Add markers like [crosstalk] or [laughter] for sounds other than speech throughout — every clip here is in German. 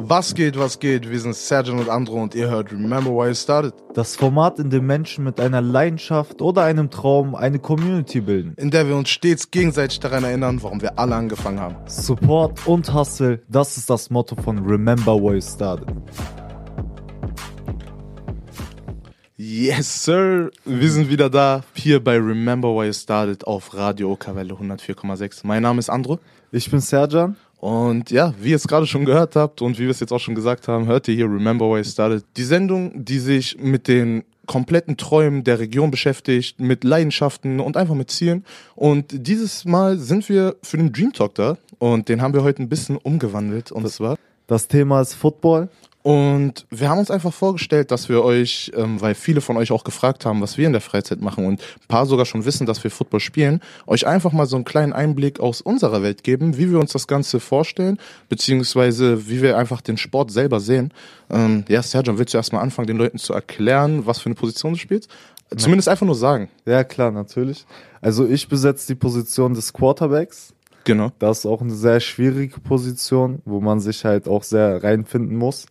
Was geht, was geht? Wir sind Sergeant und Andro und ihr hört Remember Why You Started. Das Format, in dem Menschen mit einer Leidenschaft oder einem Traum eine Community bilden. In der wir uns stets gegenseitig daran erinnern, warum wir alle angefangen haben. Support und Hustle, das ist das Motto von Remember Why You Started. Yes, sir. Wir sind wieder da, hier bei Remember Why You Started auf Radio Okawelle 104,6. Mein Name ist Andro. Ich bin Serjan. Und ja, wie ihr es gerade schon gehört habt und wie wir es jetzt auch schon gesagt haben, hört ihr hier Remember Why You Started. Die Sendung, die sich mit den kompletten Träumen der Region beschäftigt, mit Leidenschaften und einfach mit Zielen. Und dieses Mal sind wir für den Dream Talk da und den haben wir heute ein bisschen umgewandelt. Und zwar Das Thema ist Football. Und wir haben uns einfach vorgestellt, dass wir euch, ähm, weil viele von euch auch gefragt haben, was wir in der Freizeit machen und ein paar sogar schon wissen, dass wir Football spielen, euch einfach mal so einen kleinen Einblick aus unserer Welt geben, wie wir uns das Ganze vorstellen, beziehungsweise wie wir einfach den Sport selber sehen. Ähm, ja, Sergio, willst du erstmal anfangen, den Leuten zu erklären, was für eine Position du spielst? Zumindest einfach nur sagen. Ja, klar, natürlich. Also ich besetze die Position des Quarterbacks. Genau. Das ist auch eine sehr schwierige Position, wo man sich halt auch sehr reinfinden muss.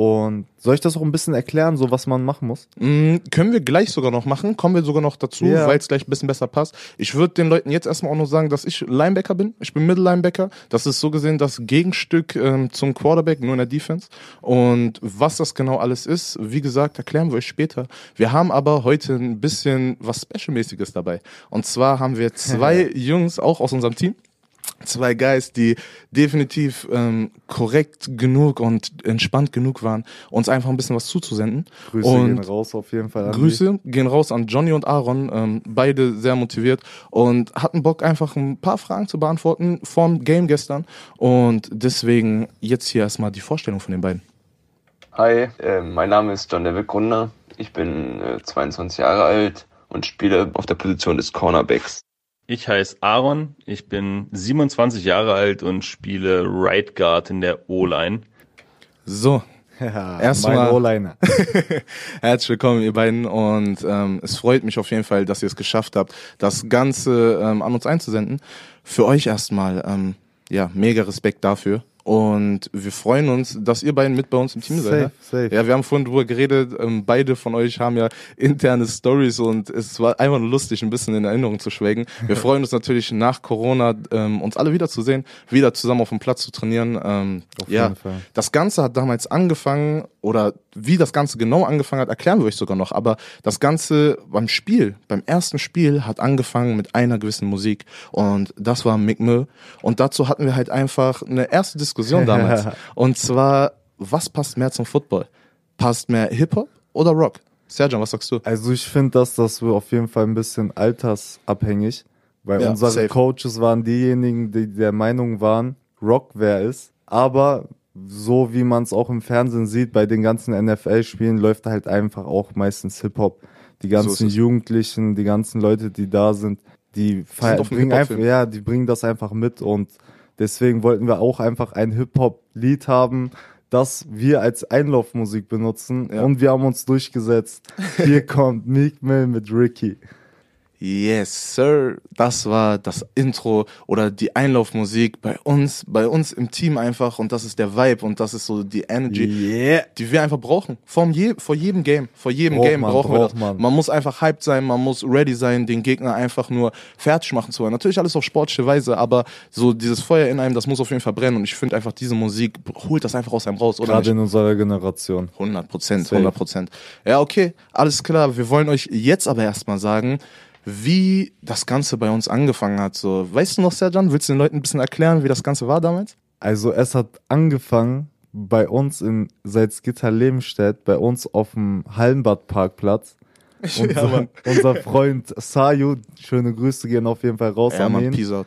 Und soll ich das auch ein bisschen erklären, so was man machen muss? Mm, können wir gleich sogar noch machen, kommen wir sogar noch dazu, Ja. weil es gleich ein bisschen besser passt. Ich würde den Leuten jetzt erstmal auch noch sagen, dass ich Linebacker bin. Ich bin Middle Linebacker. Das ist so gesehen das Gegenstück ähm, zum Quarterback, nur in der Defense. Und was das genau alles ist, wie gesagt, erklären wir euch später. Wir haben aber heute ein bisschen was Specialmäßiges dabei. Und zwar haben wir zwei [laughs] Jungs auch aus unserem Team. Zwei Guys, die definitiv ähm, korrekt genug und entspannt genug waren, uns einfach ein bisschen was zuzusenden. Grüße und gehen raus auf jeden Fall. An Grüße gehen raus an Johnny und Aaron, ähm, beide sehr motiviert und hatten Bock einfach ein paar Fragen zu beantworten vom Game gestern und deswegen jetzt hier erstmal die Vorstellung von den beiden. Hi, äh, mein Name ist John David Grunder. Ich bin äh, 22 Jahre alt und spiele auf der Position des Cornerbacks. Ich heiße Aaron, ich bin 27 Jahre alt und spiele Right Guard in der O-Line. So. Ja, [laughs] Erstmal- [laughs] herzlich willkommen ihr beiden und ähm, es freut mich auf jeden Fall, dass ihr es geschafft habt, das Ganze ähm, an uns einzusenden. Für euch erstmal, ähm, ja, mega Respekt dafür. Und wir freuen uns, dass ihr beiden mit bei uns im Team seid. Safe, ne? safe. Ja, wir haben vorhin drüber geredet, ähm, beide von euch haben ja interne Stories und es war einfach nur lustig, ein bisschen in Erinnerung zu schwelgen. Wir [laughs] freuen uns natürlich nach Corona, ähm, uns alle wiederzusehen, wieder zusammen auf dem Platz zu trainieren. Ähm, Auf ja, jeden Fall. das Ganze hat damals angefangen, oder wie das Ganze genau angefangen hat, erklären wir euch sogar noch. Aber das Ganze beim Spiel, beim ersten Spiel, hat angefangen mit einer gewissen Musik. Und das war Mick Mill. Und dazu hatten wir halt einfach eine erste Diskussion damals. [laughs] Und zwar, was passt mehr zum Football? Passt mehr Hip-Hop oder Rock? Serjan, was sagst du? Also ich finde, dass das wir auf jeden Fall ein bisschen altersabhängig, weil Ja, unsere safe. Coaches waren diejenigen, die der Meinung waren, Rock wer ist. Aber so wie man es auch im Fernsehen sieht, bei den ganzen NFL-Spielen läuft halt einfach auch meistens Hip-Hop. Die ganzen es. Jugendlichen, die ganzen Leute, die da sind, die dem bringen einfach, ja, die bringen das einfach mit und deswegen wollten wir auch einfach ein Hip-Hop-Lied haben, das wir als Einlaufmusik benutzen Ja. und wir haben uns durchgesetzt. Hier [laughs] kommt Meek Mill mit Ricky. Yes, Sir. Das war das Intro oder die Einlaufmusik bei uns, bei uns im Team einfach. Und das ist der Vibe und das ist so die Energy, Yeah. die wir einfach brauchen. Vor, je, vor jedem Game. Vor jedem Braucht Game man, brauchen wir braucht das. man. Man muss einfach hyped sein, man muss ready sein, den Gegner einfach nur fertig machen zu wollen. Natürlich alles auf sportliche Weise, aber so dieses Feuer in einem, das muss auf jeden Fall brennen. Und ich finde einfach, diese Musik holt das einfach aus einem raus, oder? Gerade nicht? in unserer Generation. 100 Prozent, Safe. 100 Prozent. Ja, okay, alles klar. Wir wollen euch jetzt aber erstmal sagen, wie das Ganze bei uns angefangen hat. So, weißt du noch, Serjan, willst du den Leuten ein bisschen erklären, wie das Ganze war damals? Also es hat angefangen bei uns in Salzgitter-Lebenstedt, bei uns auf dem Hallenbad-Parkplatz. [laughs] Unser, Mann. unser Freund Sayu, schöne Grüße gehen auf jeden Fall raus Ja, an Mann, ihn. peace out.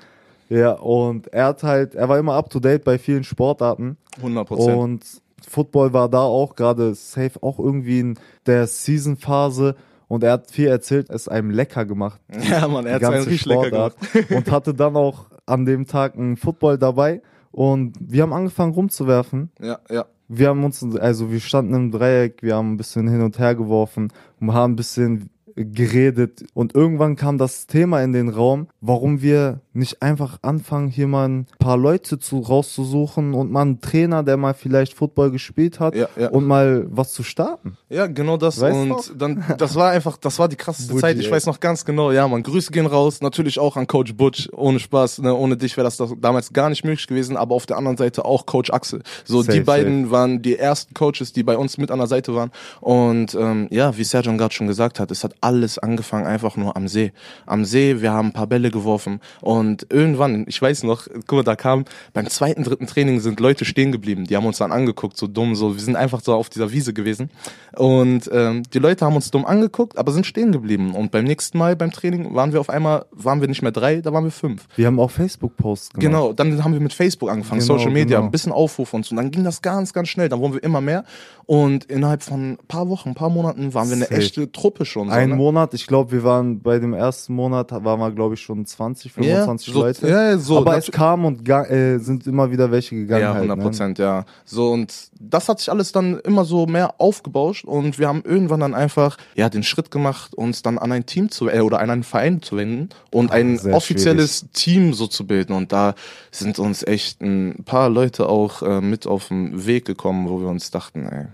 Ja, und er hat halt, er war immer up to date bei vielen Sportarten 100 Prozent. und Football war da auch gerade safe auch irgendwie in der Season-Phase und er hat viel erzählt, es einem lecker gemacht. [laughs] Ja, Mann, er hat es ganze richtig lecker gemacht. Sportart [laughs] und hatte dann auch an dem Tag einen Football dabei und wir haben angefangen rumzuwerfen. Ja, ja. Wir haben uns, also wir standen im Dreieck, wir haben ein bisschen hin und her geworfen und haben ein bisschen geredet und irgendwann kam das Thema in den Raum, warum wir nicht einfach anfangen, hier mal ein paar Leute zu, rauszusuchen und mal einen Trainer, der mal vielleicht Football gespielt hat Ja, ja. und mal was zu starten. Ja, genau das. Weißt und noch? dann, das war einfach, das war die krasseste Butch, Zeit. Ich ey. weiß noch ganz genau. Ja, man, Grüße gehen raus. Natürlich auch an Coach Butch. Ohne Spaß. Ne? Ohne dich wäre das damals gar nicht möglich gewesen. Aber auf der anderen Seite auch Coach Axel. So, Safe, die beiden waren die ersten Coaches, die bei uns mit an der Seite waren. Und ähm, ja, wie Serjan gerade schon gesagt hat, es hat alles angefangen einfach nur am See. Am See, wir haben ein paar Bälle geworfen. Und irgendwann, ich weiß noch, guck mal, da kam beim zweiten, dritten Training sind Leute stehen geblieben. Die haben uns dann angeguckt, so dumm, so. Wir sind einfach so auf dieser Wiese gewesen. Und ähm, die Leute haben uns dumm angeguckt, aber sind stehen geblieben. Und beim nächsten Mal beim Training waren wir auf einmal, waren wir nicht mehr drei, da waren wir fünf. Wir haben auch Facebook-Posts gemacht. Genau, dann haben wir mit Facebook angefangen, Genau, Social Media, genau. ein bisschen Aufruf und so. Und dann ging das ganz, ganz schnell. Dann wurden wir immer mehr. Und innerhalb von ein paar Wochen, ein paar Monaten waren wir eine Safe. echte Truppe schon. So, Ein ne? Monat, ich glaube, wir waren bei dem ersten Monat, waren wir, glaube ich, schon 20, 25 so, Leute. Ja, ja, so. Aber es kam und äh, sind immer wieder welche gegangen. Ja, halt, 100 ne? Prozent, ja. So, und das hat sich alles dann immer so mehr aufgebauscht und wir haben irgendwann dann einfach, ja, den Schritt gemacht, uns dann an ein Team zu, äh, oder an einen Verein zu wenden und ein sehr offizielles Team so zu bilden. Und da sind uns echt ein paar Leute auch äh, mit auf den Weg gekommen, wo wir uns dachten, ey.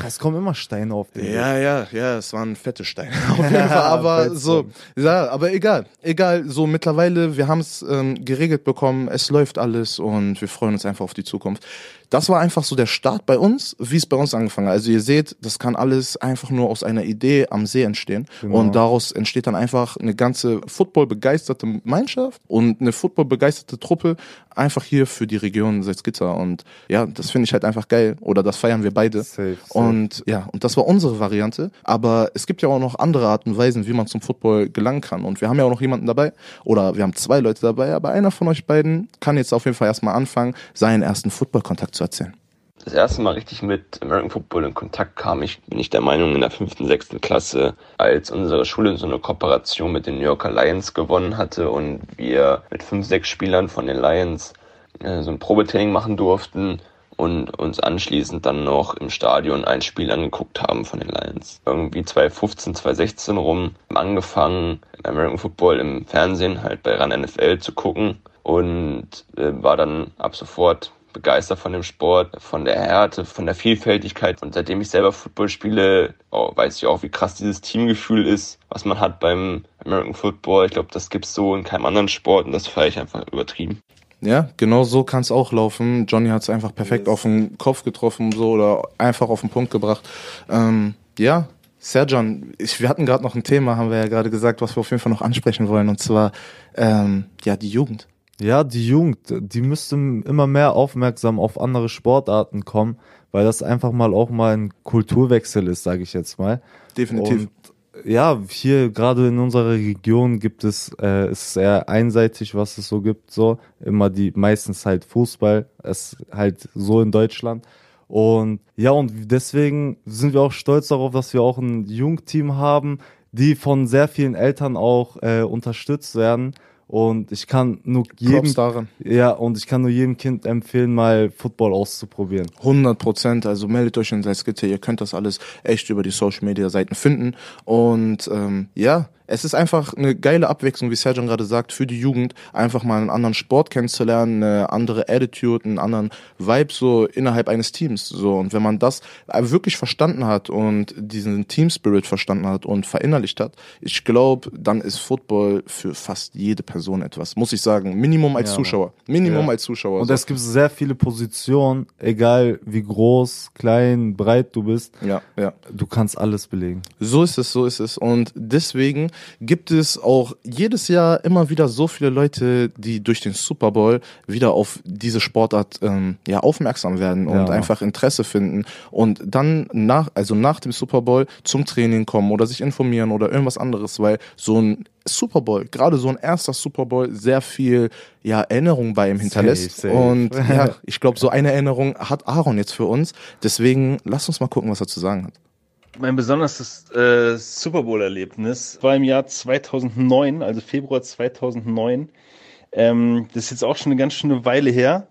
Ach, es kommen immer Steine auf den Weg. Ja, ja, ja, es waren fette Steine. [laughs] Auf jeden Fall, aber so, ja, aber egal, egal, so mittlerweile, wir haben es ähm, geregelt bekommen, es läuft alles und wir freuen uns einfach auf die Zukunft. Das war einfach so der Start bei uns, wie es bei uns angefangen hat. Also ihr seht, das kann alles einfach nur aus einer Idee am See entstehen Genau. und daraus entsteht dann einfach eine ganze Football-begeisterte Gemeinschaft und eine Football-begeisterte Truppe einfach hier für die Region Salzgitter und ja, das finde ich halt einfach geil oder das feiern wir beide. Safe, safe. Und ja, und das war unsere Variante. Aber es gibt ja auch noch andere Arten und Weisen, wie man zum Football gelangen kann. Und wir haben ja auch noch jemanden dabei, oder wir haben zwei Leute dabei, aber einer von euch beiden kann jetzt auf jeden Fall erstmal anfangen, seinen ersten Football-Kontakt zu erzählen. Das erste Mal richtig mit American Football in Kontakt kam ich, bin ich der Meinung, in der fünften, sechsten Klasse, als unsere Schule so eine Kooperation mit den New Yorker Lions gewonnen hatte und wir mit fünf, sechs Spielern von den Lions äh, so ein Probetraining machen durften und uns anschließend dann noch im Stadion ein Spiel angeguckt haben von den Lions. Irgendwie 2015, 2016 rum angefangen, American Football im Fernsehen halt bei RAN NFL zu gucken und äh, war dann ab sofort begeistert von dem Sport, von der Härte, von der Vielfältigkeit. Und seitdem ich selber Football spiele, oh, weiß ich auch, wie krass dieses Teamgefühl ist, was man hat beim American Football. Ich glaube, das gibt's so in keinem anderen Sport und das feiere ich einfach übertrieben. Ja, genau so kann es auch laufen. Johnny hat es einfach perfekt auf den Kopf getroffen, so oder einfach auf den Punkt gebracht. Ähm, ja, Serjan, ich, wir hatten gerade noch ein Thema, haben wir ja gerade gesagt, was wir auf jeden Fall noch ansprechen wollen, und zwar ähm, ja die Jugend. Ja, die Jugend, die müsste immer mehr aufmerksam auf andere Sportarten kommen, weil das einfach mal auch mal ein Kulturwechsel ist, sage ich jetzt mal. Definitiv. Und ja, hier gerade in unserer Region gibt es, äh, ist es eher einseitig, was es so gibt, so. Immer die, meistens halt Fußball, es halt so in Deutschland. Und ja, und deswegen sind wir auch stolz darauf, dass wir auch ein Jugendteam haben, die von sehr vielen Eltern auch äh, unterstützt werden. Und ich kann nur jedem, ja, und ich kann nur jedem Kind empfehlen, mal Football auszuprobieren. 100 Prozent. Also meldet euch in Salzgitter. Ihr könnt das alles echt über die Social Media Seiten finden. Und ähm, ja, es ist einfach eine geile Abwechslung, wie Serjan gerade sagt, für die Jugend, einfach mal einen anderen Sport kennenzulernen, eine andere Attitude, einen anderen Vibe so innerhalb eines Teams. So und wenn man das wirklich verstanden hat und diesen Team Spirit verstanden hat und verinnerlicht hat, ich glaube, dann ist Football für fast jede Person etwas. Muss ich sagen, Minimum als Ja, Zuschauer, Minimum Ja. als Zuschauer. Und so. es gibt sehr viele Positionen, egal wie groß, klein, breit du bist, ja, ja. du kannst alles belegen. So ist es, so ist es. Und deswegen gibt es auch jedes Jahr immer wieder so viele Leute, die durch den Super Bowl wieder auf diese Sportart ähm, ja, aufmerksam werden und Ja. einfach Interesse finden und dann nach, also nach dem Super Bowl zum Training kommen oder sich informieren oder irgendwas anderes, weil so ein Super Bowl, gerade so ein erster Super Bowl, sehr viel ja, Erinnerung bei ihm hinterlässt. safe. Und ja, [laughs] ich glaube, so eine Erinnerung hat Aaron jetzt für uns. Deswegen lass uns mal gucken, was er zu sagen hat. Mein besonderes äh, Super Bowl-Erlebnis war im Jahr 2009, also Februar 2009. Ähm, das ist jetzt auch schon eine ganz schöne Weile her.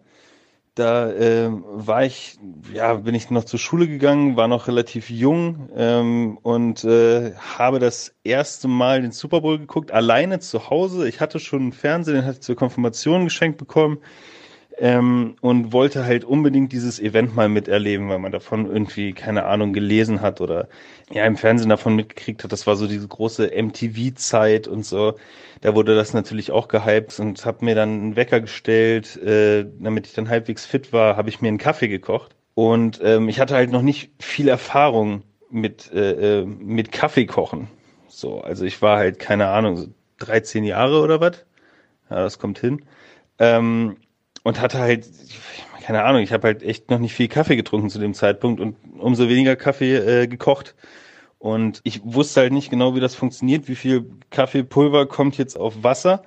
Da äh, war ich, ja, bin ich noch zur Schule gegangen, war noch relativ jung ähm, und äh, habe das erste Mal den Super Bowl geguckt, alleine zu Hause. Ich hatte schon einen Fernseher, den hatte ich zur Konfirmation geschenkt bekommen ähm, und wollte halt unbedingt dieses Event mal miterleben, weil man davon irgendwie, keine Ahnung, gelesen hat oder ja im Fernsehen davon mitgekriegt hat. Das war so diese große MTV-Zeit und so. Da wurde das natürlich auch gehypt und habe mir dann einen Wecker gestellt, äh, damit ich dann halbwegs fit war, habe ich mir einen Kaffee gekocht. Und ähm, ich hatte halt noch nicht viel Erfahrung mit, äh, äh mit Kaffee kochen. So, also ich war halt, keine Ahnung, so 13 Jahre oder was. Ja, das kommt hin. Ähm, und hatte halt, keine Ahnung, ich habe halt echt noch nicht viel Kaffee getrunken zu dem Zeitpunkt und umso weniger Kaffee äh, gekocht. Und ich wusste halt nicht genau, wie das funktioniert, wie viel Kaffeepulver kommt jetzt auf Wasser.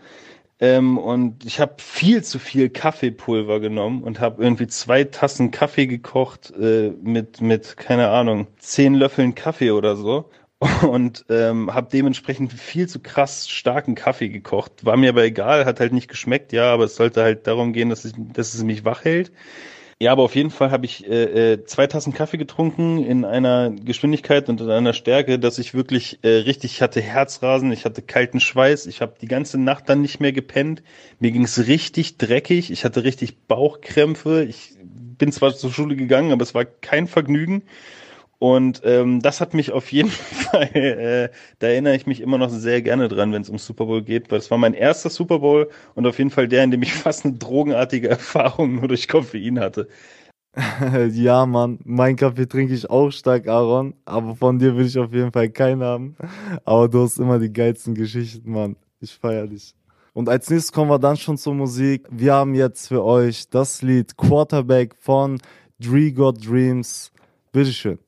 Ähm, und ich habe viel zu viel Kaffeepulver genommen und habe irgendwie zwei Tassen Kaffee gekocht äh, mit, mit, keine Ahnung, zehn Löffeln Kaffee oder so und ähm, habe dementsprechend viel zu krass starken Kaffee gekocht. War mir aber egal, hat halt nicht geschmeckt, ja, aber es sollte halt darum gehen, dass, ich, dass es mich wach hält. Ja, aber auf jeden Fall habe ich äh, äh, zwei Tassen Kaffee getrunken in einer Geschwindigkeit und in einer Stärke, dass ich wirklich äh, richtig hatte Herzrasen, ich hatte kalten Schweiß, ich habe die ganze Nacht dann nicht mehr gepennt. Mir ging's richtig dreckig, ich hatte richtig Bauchkrämpfe. Ich bin zwar zur Schule gegangen, aber es war kein Vergnügen. Und ähm, das hat mich auf jeden [laughs] Fall, äh, da erinnere ich mich immer noch sehr gerne dran, wenn es um Super Bowl geht, weil es war mein erster Super Bowl und auf jeden Fall der, in dem ich [laughs] fast eine drogenartige Erfahrung nur durch Koffein hatte. [laughs] ja, Mann, mein Kaffee trinke ich auch stark, Aaron, aber von dir will ich auf jeden Fall keinen haben. Aber du hast immer die geilsten Geschichten, Mann. Ich feier dich. Und als nächstes kommen wir dann schon zur Musik. Wir haben jetzt für euch das Lied Quarterback von Dree God Dreams. Bitteschön.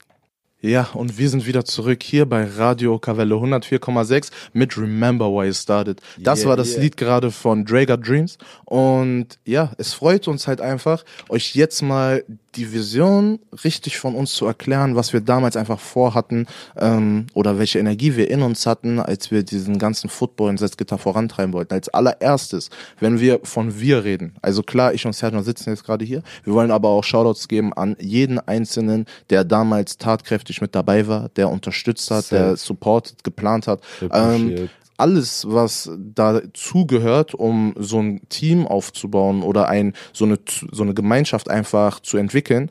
Ja, und wir sind wieder zurück hier bei Radio Cavelle 104,6 mit Remember Why You Started. Das yeah, war das yeah. Lied gerade von Drager Dreams. Und ja, es freut uns halt einfach, euch jetzt mal die Vision richtig von uns zu erklären, was wir damals einfach vorhatten ähm, oder welche Energie wir in uns hatten, als wir diesen ganzen Football in Salzgitter vorantreiben wollten. Als allererstes, wenn wir von wir reden, also klar, ich und Sergio sitzen jetzt gerade hier, wir wollen aber auch Shoutouts geben an jeden Einzelnen, der damals tatkräftig mit dabei war, der unterstützt hat, Safe. der supportet, geplant hat. Ähm, alles, was dazugehört, um so ein Team aufzubauen oder ein, so, eine, so eine Gemeinschaft einfach zu entwickeln,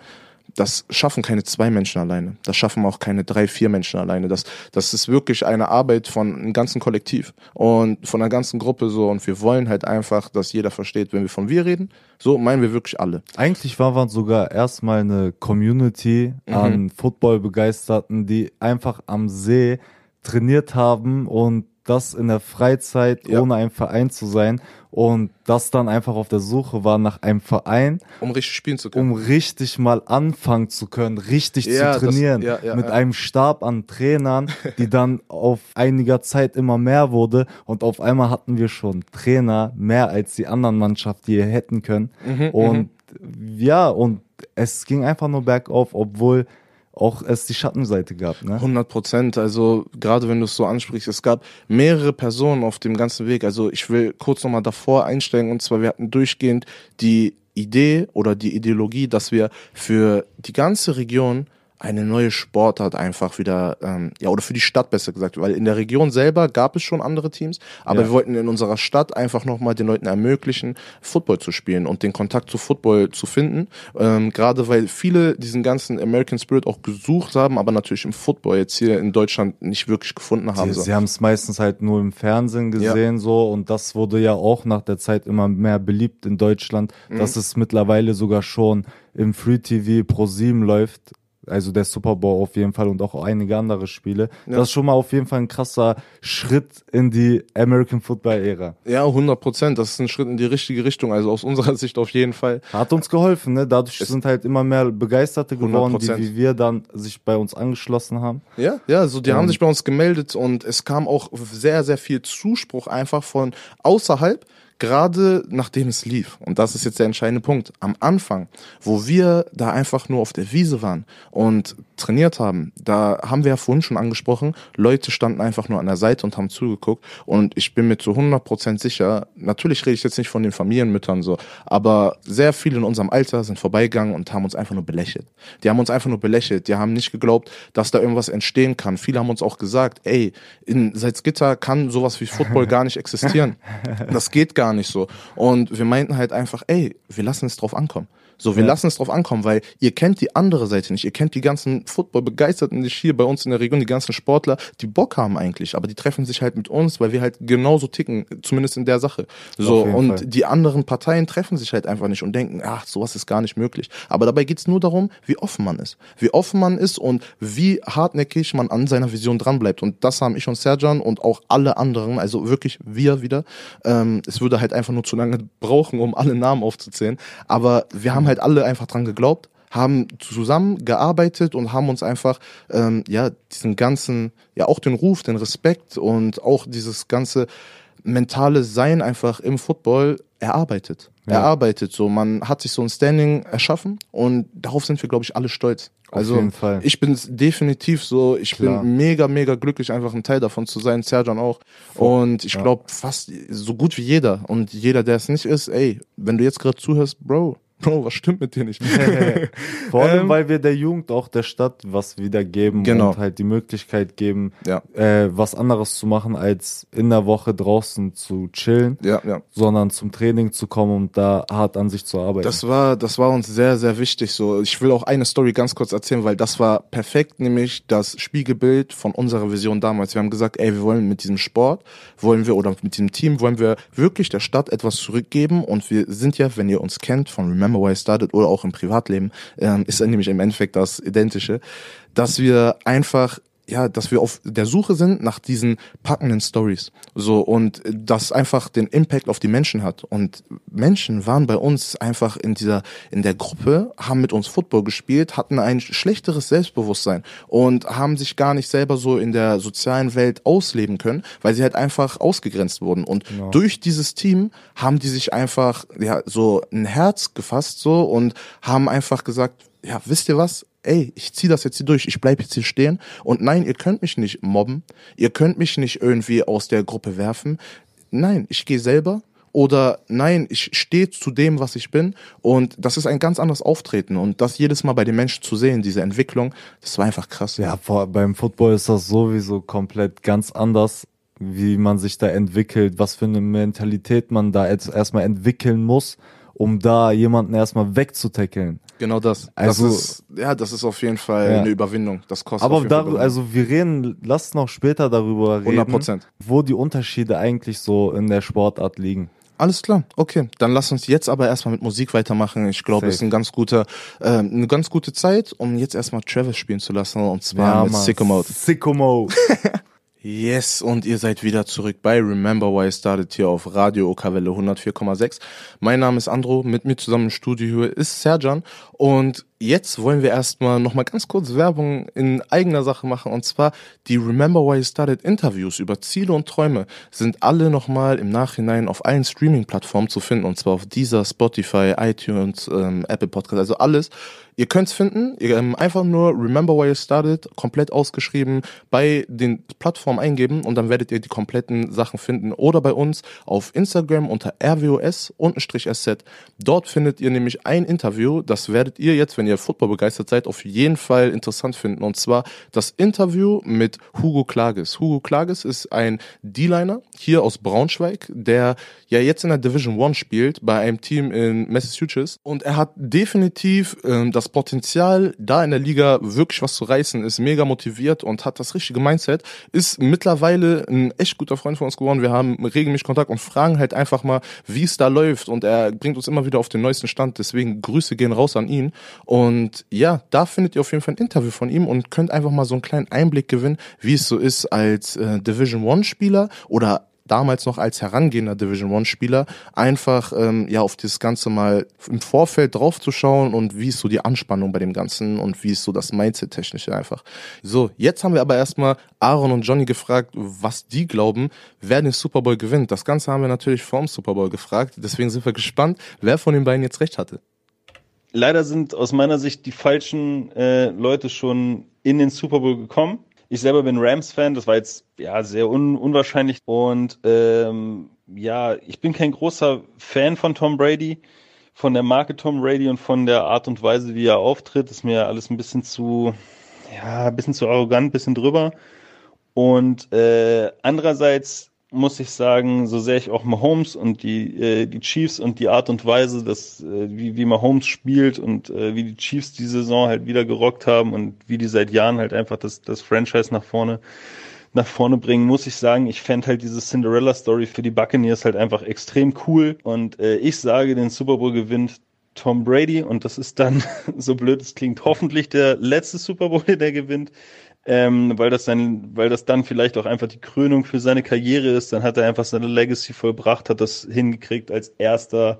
das schaffen keine zwei Menschen alleine. Das schaffen auch keine drei, vier Menschen alleine. Das, das ist wirklich eine Arbeit von einem ganzen Kollektiv und von einer ganzen Gruppe so. Und wir wollen halt einfach, dass jeder versteht, wenn wir von wir reden, so meinen wir wirklich alle. Eigentlich waren wir sogar erstmal eine Community mhm. an Football-Begeisterten, die einfach am See trainiert haben und das in der Freizeit, ja. ohne ein Verein zu sein und das dann einfach auf der Suche war nach einem Verein, um richtig spielen zu können, um richtig mal anfangen zu können, richtig ja, zu trainieren, das, ja, mit einem Stab an Trainern, [laughs] die dann auf einiger Zeit immer mehr wurde und auf einmal hatten wir schon Trainer mehr als die anderen Mannschaften, die wir hätten können mhm, und mhm. ja und es ging einfach nur bergauf, obwohl auch es die Schattenseite gab. Ne? 100 Prozent. Also gerade wenn du es so ansprichst, es gab mehrere Personen auf dem ganzen Weg. Also ich will kurz nochmal davor einsteigen und zwar wir hatten durchgehend die Idee oder die Ideologie, dass wir für die ganze Region eine neue Sportart einfach wieder, ähm, ja, oder für die Stadt besser gesagt, weil in der Region selber gab es schon andere Teams, aber ja. wir wollten in unserer Stadt einfach nochmal den Leuten ermöglichen, Football zu spielen und den Kontakt zu Football zu finden, ähm, gerade weil viele diesen ganzen American Spirit auch gesucht haben, aber natürlich im Football jetzt hier in Deutschland nicht wirklich gefunden haben. Sie, sie haben es meistens halt nur im Fernsehen gesehen ja. so und das wurde ja auch nach der Zeit immer mehr beliebt in Deutschland, mhm. dass es mittlerweile sogar schon im Free TV Pro 7 läuft also der Super Bowl auf jeden Fall und auch einige andere Spiele. Ja. Das ist schon mal auf jeden Fall ein krasser Schritt in die American Football Ära. Ja, 100 Prozent. Das ist ein Schritt in die richtige Richtung. Also aus unserer [laughs] Sicht auf jeden Fall. Hat uns geholfen, ne? Dadurch es sind halt immer mehr Begeisterte geworden, 100%. die wie wir dann sich bei uns angeschlossen haben. Ja, ja, so also die ähm. haben sich bei uns gemeldet und es kam auch sehr, sehr viel Zuspruch einfach von außerhalb gerade nachdem es lief, und das ist jetzt der entscheidende Punkt, am Anfang, wo wir da einfach nur auf der Wiese waren und trainiert haben, da haben wir ja vorhin schon angesprochen, Leute standen einfach nur an der Seite und haben zugeguckt und ich bin mir zu 100% sicher, natürlich rede ich jetzt nicht von den Familienmüttern so, aber sehr viele in unserem Alter sind vorbeigegangen und haben uns einfach nur belächelt. Die haben uns einfach nur belächelt, die haben nicht geglaubt, dass da irgendwas entstehen kann. Viele haben uns auch gesagt, ey, in Salzgitter kann sowas wie Football [laughs] gar nicht existieren. Das geht gar nicht so. Und wir meinten halt einfach, ey, wir lassen es drauf ankommen. So, wir Ja. lassen es drauf ankommen, weil ihr kennt die andere Seite nicht. Ihr kennt die ganzen Football-Begeisterten nicht hier bei uns in der Region, die ganzen Sportler, die Bock haben eigentlich, aber die treffen sich halt mit uns, weil wir halt genauso ticken, zumindest in der Sache. So, und Fall. die anderen Parteien treffen sich halt einfach nicht und denken, ach, sowas ist gar nicht möglich. Aber dabei geht's nur darum, wie offen man ist. Wie offen man ist und wie hartnäckig man an seiner Vision dranbleibt. Und das haben ich und Serjan und auch alle anderen, also wirklich wir wieder. Ähm, es würde halt einfach nur zu lange brauchen, um alle Namen aufzuzählen. Aber wir haben halt alle einfach dran geglaubt haben zusammen gearbeitet und haben uns einfach ähm, ja diesen ganzen ja auch den Ruf, den Respekt und auch dieses ganze mentale Sein einfach im Football erarbeitet. Ja. Erarbeitet. So, man hat sich so ein Standing erschaffen und darauf sind wir, glaube ich, alle stolz. Auf Also ich bin definitiv so, ich Klar. bin mega, mega glücklich, einfach ein Teil davon zu sein, Serjan auch. Und ich Ja. glaube fast so gut wie jeder. Und jeder, der es nicht ist, ey, wenn du jetzt gerade zuhörst, Bro, Bro, was stimmt mit dir nicht? [laughs] Vor allem, Ähm, weil wir der Jugend auch der Stadt was wiedergeben Genau. und halt die Möglichkeit geben, ja, äh, was anderes zu machen, als in der Woche draußen zu chillen, ja, ja. sondern zum Training zu kommen und da hart an sich zu arbeiten. Das war, das war uns sehr, sehr wichtig. So, ich will auch eine Story ganz kurz erzählen, weil das war perfekt, nämlich das Spiegelbild von unserer Vision damals. Wir haben gesagt, ey, wir wollen mit diesem Sport, wollen wir oder mit diesem Team, wollen wir wirklich der Stadt etwas zurückgeben. Und wir sind ja, wenn ihr uns kennt von Remember Why I Started oder auch im Privatleben, ähm, ist nämlich im Endeffekt das Identische, dass wir einfach ja, dass wir auf der Suche sind nach diesen packenden Stories. So, und das einfach den Impact auf die Menschen hat. Und Menschen waren bei uns einfach in dieser, in der Gruppe, haben mit uns Football gespielt, hatten ein schlechteres Selbstbewusstsein und haben sich gar nicht selber so in der sozialen Welt ausleben können, weil sie halt einfach ausgegrenzt wurden. Und durch dieses Team haben die sich einfach, ja, so ein Herz gefasst, so, und haben einfach gesagt, ja, wisst ihr was? Ey, ich zieh das jetzt hier durch, ich bleib jetzt hier stehen. Und nein, ihr könnt mich nicht mobben, ihr könnt mich nicht irgendwie aus der Gruppe werfen. Nein, ich gehe selber. Oder nein, ich stehe zu dem, was ich bin. Und das ist ein ganz anderes Auftreten. Und das jedes Mal bei den Menschen zu sehen, diese Entwicklung, das war einfach krass. Ja, vor, beim Football ist das sowieso komplett ganz anders, wie man sich da entwickelt, was für eine Mentalität man da jetzt erstmal entwickeln muss, um da jemanden erstmal wegzutackeln. Genau das. Also- das ist, ja, das ist auf jeden Fall Ja. eine Überwindung. Das kostet Aber auf jeden Fall da, Überwindung. also wir reden, lass noch später darüber reden, 100%. wo die Unterschiede eigentlich so in der Sportart liegen. Alles klar, okay. Dann lass uns jetzt aber erstmal mit Musik weitermachen. Ich glaube, es ist ein ganz guter, äh, eine ganz gute Zeit, um jetzt erstmal Travis spielen zu lassen. Und zwar mit Mann. Sicko Mode. Sicko Mode. [laughs] Yes, und ihr seid wieder zurück bei Remember Why I Started hier auf Radio Okawelle 104,6. Mein Name ist Andro, mit mir zusammen im Studio ist Serjan und jetzt wollen wir erstmal nochmal ganz kurz Werbung in eigener Sache machen und zwar die Remember Why I Started Interviews über Ziele und Träume sind alle nochmal im Nachhinein auf allen Streaming-Plattformen zu finden und zwar auf dieser Spotify, iTunes, ähm, Apple Podcast, also alles. Ihr könnt's finden, ähm, einfach nur Remember Why You Started, komplett ausgeschrieben, bei den Plattformen eingeben und dann werdet ihr die kompletten Sachen finden. Oder bei uns auf Instagram unter RWOS untenstrich SZ. Dort findet ihr nämlich ein Interview, das werdet ihr jetzt, wenn ihr Football begeistert seid, auf jeden Fall interessant finden. Und zwar das Interview mit Hugo Klages. Hugo Klages ist ein D-Liner hier aus Braunschweig, der ja jetzt in der Division One spielt, bei einem Team in Massachusetts. Und er hat definitiv ähm, das Potenzial, da in der Liga wirklich was zu reißen, ist mega motiviert und hat das richtige Mindset, ist mittlerweile ein echt guter Freund von uns geworden. Wir haben regelmäßig Kontakt und fragen halt einfach mal, wie es da läuft. Und er bringt uns immer wieder auf den neuesten Stand. Deswegen Grüße gehen raus an ihn. Und ja, da findet ihr auf jeden Fall ein Interview von ihm und könnt einfach mal so einen kleinen Einblick gewinnen, wie es so ist als äh, Division One Spieler oder damals noch als herangehender Division One Spieler einfach ähm, ja auf das Ganze mal im Vorfeld draufzuschauen und wie ist so die Anspannung bei dem Ganzen und wie ist so das Mindset technische einfach. So, jetzt haben wir aber erstmal Aaron und Johnny gefragt, was die glauben, wer den Super Bowl gewinnt. Das Ganze haben wir natürlich vorm Super Bowl gefragt, deswegen sind wir gespannt, wer von den beiden jetzt recht hatte. Leider sind aus meiner Sicht die falschen äh, Leute schon in den Super Bowl gekommen. Ich selber bin Rams-Fan, das war jetzt ja sehr un unwahrscheinlich. Und ähm, ja, ich bin kein großer Fan von Tom Brady, von der Marke Tom Brady und von der Art und Weise, wie er auftritt. ist mir alles ein bisschen zu, ja, ein bisschen zu arrogant, ein bisschen drüber. Und äh, andererseits muss ich sagen, so sehr ich auch Mahomes und die, äh, die Chiefs und die Art und Weise, dass, äh, wie, wie Mahomes spielt und äh, wie die Chiefs die Saison halt wieder gerockt haben und wie die seit Jahren halt einfach das, das Franchise nach vorne nach vorne bringen, muss ich sagen, ich fände halt diese Cinderella-Story für die Buccaneers halt einfach extrem cool. Und äh, ich sage, den Super Bowl gewinnt Tom Brady und das ist dann, [laughs] so blöd es klingt, hoffentlich der letzte Super Bowl, [laughs] der gewinnt ähm, weil das sein, weil das dann vielleicht auch einfach die Krönung für seine Karriere ist. Dann hat er einfach seine Legacy vollbracht, hat das hingekriegt als erster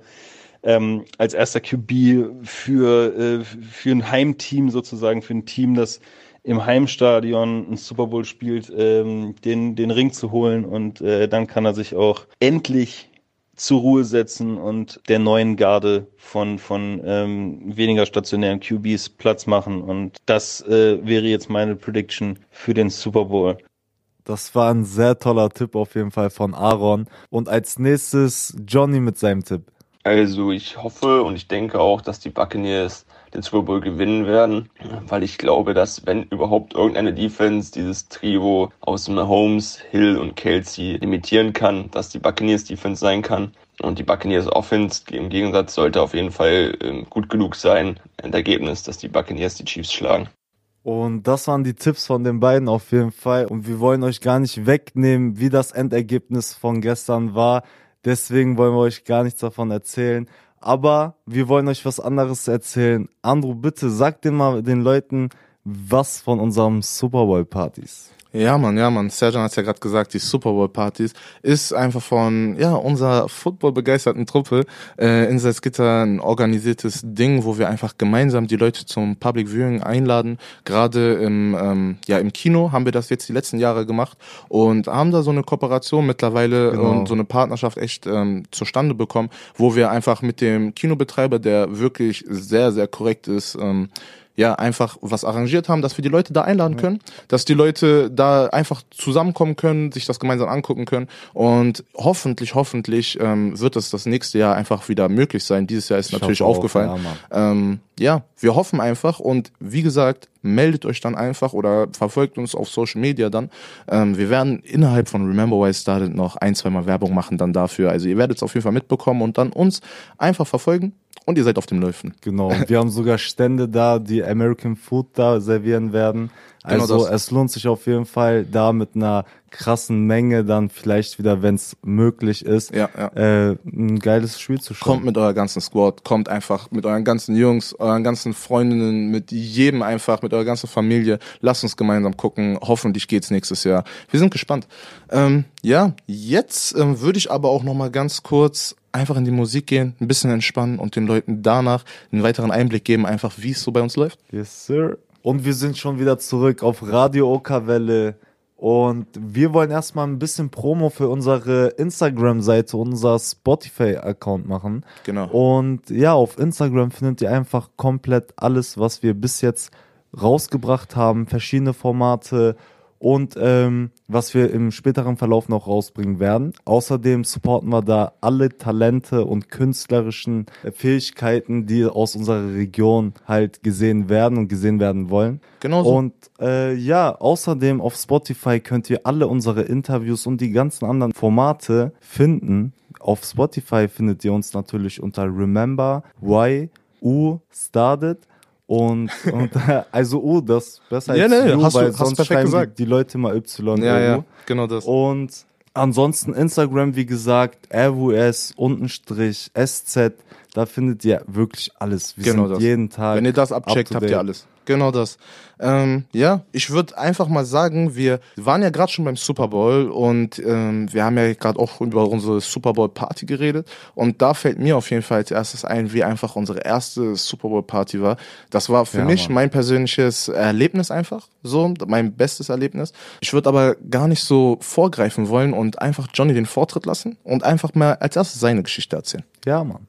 ähm, als erster QB für äh, für ein Heimteam sozusagen, für ein Team, das im Heimstadion ein Super Bowl spielt, ähm, den den Ring zu holen und äh, dann kann er sich auch endlich zur Ruhe setzen und der neuen Garde von, von ähm, weniger stationären QBs Platz machen. Und das äh, wäre jetzt meine Prediction für den Super Bowl. Das war ein sehr toller Tipp auf jeden Fall von Aaron. Und als nächstes Johnny mit seinem Tipp. Also ich hoffe und ich denke auch, dass die Buccaneers den Super Bowl gewinnen werden, weil ich glaube, dass wenn überhaupt irgendeine Defense dieses Trio aus Mahomes, Hill und Kelsey limitieren kann, dass die Buccaneers Defense sein kann. Und die Buccaneers Offense im Gegensatz sollte auf jeden Fall ähm, gut genug sein. Ein Ergebnis, dass die Buccaneers die Chiefs schlagen. Und das waren die Tipps von den beiden auf jeden Fall. Und wir wollen euch gar nicht wegnehmen, wie das Endergebnis von gestern war. Deswegen wollen wir euch gar nichts davon erzählen. Aber wir wollen euch was anderes erzählen. Andrew, bitte sag den mal den Leuten was von unserem Super Bowl Partys. Ja, Mann, ja, Mann. Serjan hat ja gerade gesagt, die Super Bowl Partys ist einfach von ja unserer Football begeisterten Truppe äh, in Salzgitter ein organisiertes Ding, wo wir einfach gemeinsam die Leute zum Public Viewing einladen. Gerade im ähm, ja im Kino haben wir das jetzt die letzten Jahre gemacht und haben da so eine Kooperation mittlerweile genau. und so eine Partnerschaft echt ähm, zustande bekommen, wo wir einfach mit dem Kinobetreiber, der wirklich sehr sehr korrekt ist. Ähm, ja einfach was arrangiert haben, dass wir die Leute da einladen können, dass die Leute da einfach zusammenkommen können, sich das gemeinsam angucken können und hoffentlich, hoffentlich ähm, wird es das nächste Jahr einfach wieder möglich sein. Dieses Jahr ist ich natürlich aufgefallen. Auch, ja, ähm, ja, wir hoffen einfach und wie gesagt, meldet euch dann einfach oder verfolgt uns auf Social Media dann. Ähm, wir werden innerhalb von Remember Why I Started noch ein, zwei Mal Werbung machen dann dafür. Also ihr werdet es auf jeden Fall mitbekommen und dann uns einfach verfolgen und ihr seid auf dem Läufen. Genau. [laughs] Und wir haben sogar Stände da, die American Food da servieren werden. Genau also genau es lohnt sich auf jeden Fall, da mit einer krassen Menge dann vielleicht wieder, wenn es möglich ist, ja, ja. Äh, ein geiles Spiel zu schauen. Kommt mit eurer ganzen Squad, kommt einfach mit euren ganzen Jungs, euren ganzen Freundinnen, mit jedem einfach, mit eurer ganzen Familie. Lasst uns gemeinsam gucken. Hoffentlich geht's nächstes Jahr. Wir sind gespannt. Ähm, ja, jetzt ähm, würde ich aber auch noch mal ganz kurz einfach in die Musik gehen, ein bisschen entspannen und den Leuten danach einen weiteren Einblick geben, einfach wie es so bei uns läuft. Yes, sir. Und wir sind schon wieder zurück auf Radio Okerwelle. Und wir wollen erstmal ein bisschen Promo für unsere Instagram-Seite, unser Spotify-Account machen. Genau. Und ja, auf Instagram findet ihr einfach komplett alles, was wir bis jetzt rausgebracht haben. Verschiedene Formate und ähm, was wir im späteren Verlauf noch rausbringen werden. Außerdem supporten wir da alle Talente und künstlerischen Fähigkeiten, die aus unserer Region halt gesehen werden und gesehen werden wollen. Genau so. Und äh, ja, außerdem auf Spotify könnt ihr alle unsere Interviews und die ganzen anderen Formate finden. Auf Spotify findet ihr uns natürlich unter Remember Why U Started. Und, und [laughs] also U, das besser als ja, nee, U, hast weil du, sonst hast schreiben gesagt. die, die Leute mal Y. Ja, ja, genau das. Und ansonsten Instagram, wie gesagt, RWS, Unterstrich, SZ, Da findet ihr wirklich alles. Wir Genau sind das. jeden Tag. Wenn ihr das abcheckt, habt ihr alles. Genau das. Ähm, ja, ich würde einfach mal sagen, wir waren ja gerade schon beim Super Bowl und ähm, wir haben ja gerade auch über unsere Super Bowl Party geredet und da fällt mir auf jeden Fall als erstes ein, wie einfach unsere erste Super Bowl Party war. Das war für Ja, mich Mann. mein persönliches Erlebnis einfach, so mein bestes Erlebnis. Ich würde aber gar nicht so vorgreifen wollen und einfach Johnny den Vortritt lassen und einfach mal als erstes seine Geschichte erzählen. Ja, Mann.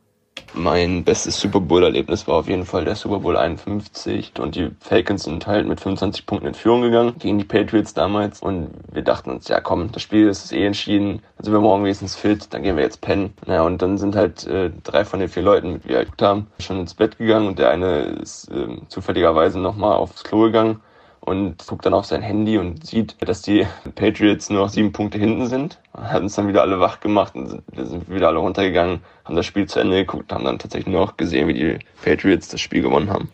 Mein bestes Super Bowl-Erlebnis war auf jeden Fall der Super Bowl 51 und die Falcons sind halt mit 25 Punkten in Führung gegangen gegen die Patriots damals und wir dachten uns, ja komm, das Spiel ist eh entschieden, dann sind wir morgen wenigstens fit, dann gehen wir jetzt pennen. Naja, und dann sind halt äh, drei von den vier Leuten, mit die wir halt haben, schon ins Bett gegangen und der eine ist äh, zufälligerweise nochmal aufs Klo gegangen und guckt dann auf sein Handy und sieht, dass die Patriots nur noch sieben Punkte hinten sind. Hat uns dann wieder alle wach gemacht und sind, sind wieder alle runtergegangen, haben das Spiel zu Ende geguckt, haben dann tatsächlich nur noch gesehen, wie die Patriots das Spiel gewonnen haben.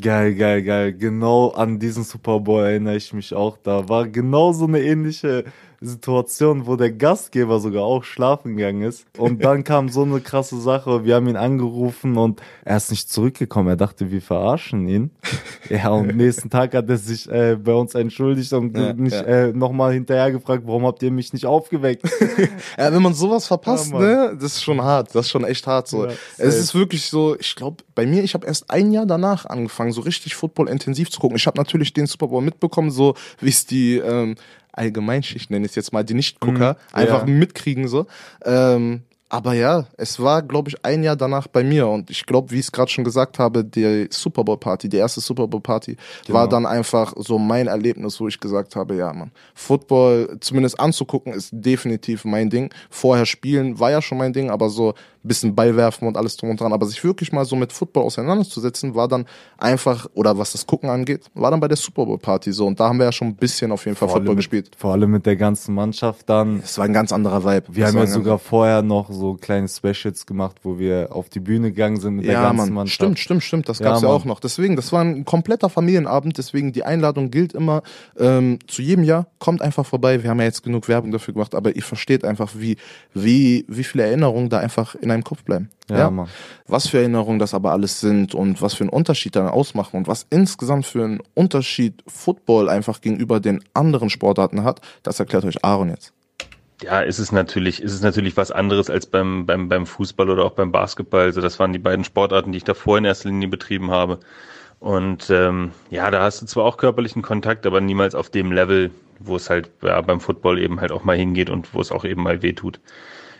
Geil, geil, geil. Genau an diesen Super Bowl erinnere ich mich auch. Da war genau so eine ähnliche Situation, wo der Gastgeber sogar auch schlafen gegangen ist. Und dann kam so eine krasse Sache. Wir haben ihn angerufen und er ist nicht zurückgekommen. Er dachte, wir verarschen ihn. [laughs] Ja, und nächsten Tag hat er sich äh, bei uns entschuldigt und Ja, nicht ja. Äh, nochmal hinterher gefragt, warum habt ihr mich nicht aufgeweckt? [laughs] Ja, wenn man sowas verpasst, Ja, ne, das ist schon hart. Das ist schon echt hart so. Es ist wirklich so, ich glaube, bei mir, ich habe erst ein Jahr danach angefangen, so richtig Football intensiv zu gucken. Ich habe natürlich den Super Bowl mitbekommen, so wie es die ähm, Allgemeinschicht, nenne ich es jetzt mal, die Nichtgucker, Mhm, einfach ja. mitkriegen so. Ähm, aber ja, es war, glaube ich, ein Jahr danach bei mir und ich glaube, wie ich es gerade schon gesagt habe, die Super Bowl Party, die erste Super Bowl Party, war Genau. dann einfach so mein Erlebnis, wo ich gesagt habe, ja, Mann, Football zumindest anzugucken ist definitiv mein Ding. Vorher spielen war ja schon mein Ding, aber so ein bisschen Ball werfen und alles drum und dran, aber sich wirklich mal so mit Football auseinanderzusetzen, war dann einfach, oder was das Gucken angeht, war dann bei der Super Bowl Party so und da haben wir ja schon ein bisschen auf jeden Fall Football allem, gespielt. Vor allem mit der ganzen Mannschaft dann. Es war ein ganz anderer Vibe. Wir Das haben war ja sogar vorher noch so kleine Specials gemacht, wo wir auf die Bühne gegangen sind mit der Ja, ganzen Mann, Mannschaft. stimmt, stimmt, stimmt. Das Ja, gab's ja, Mann. auch noch. Deswegen, das war ein kompletter Familienabend. Deswegen, die Einladung gilt immer ähm, zu jedem Jahr. Kommt einfach vorbei. Wir haben ja jetzt genug Werbung dafür gemacht, aber ihr versteht einfach, wie, wie, wie viele Erinnerungen da einfach in einem Kopf bleiben. Ja, Mann. Was für Erinnerungen das aber alles sind und was für einen Unterschied dann ausmachen und was insgesamt für einen Unterschied Football einfach gegenüber den anderen Sportarten hat, das erklärt euch Aaron jetzt. Ja, ist es natürlich, ist es natürlich was anderes als beim, beim, beim Fußball oder auch beim Basketball. Also das waren die beiden Sportarten, die ich davor in erster Linie betrieben habe. Und ähm, ja, da hast du zwar auch körperlichen Kontakt, aber niemals auf dem Level, wo es halt ja, beim Football eben halt auch mal hingeht und wo es auch eben mal wehtut.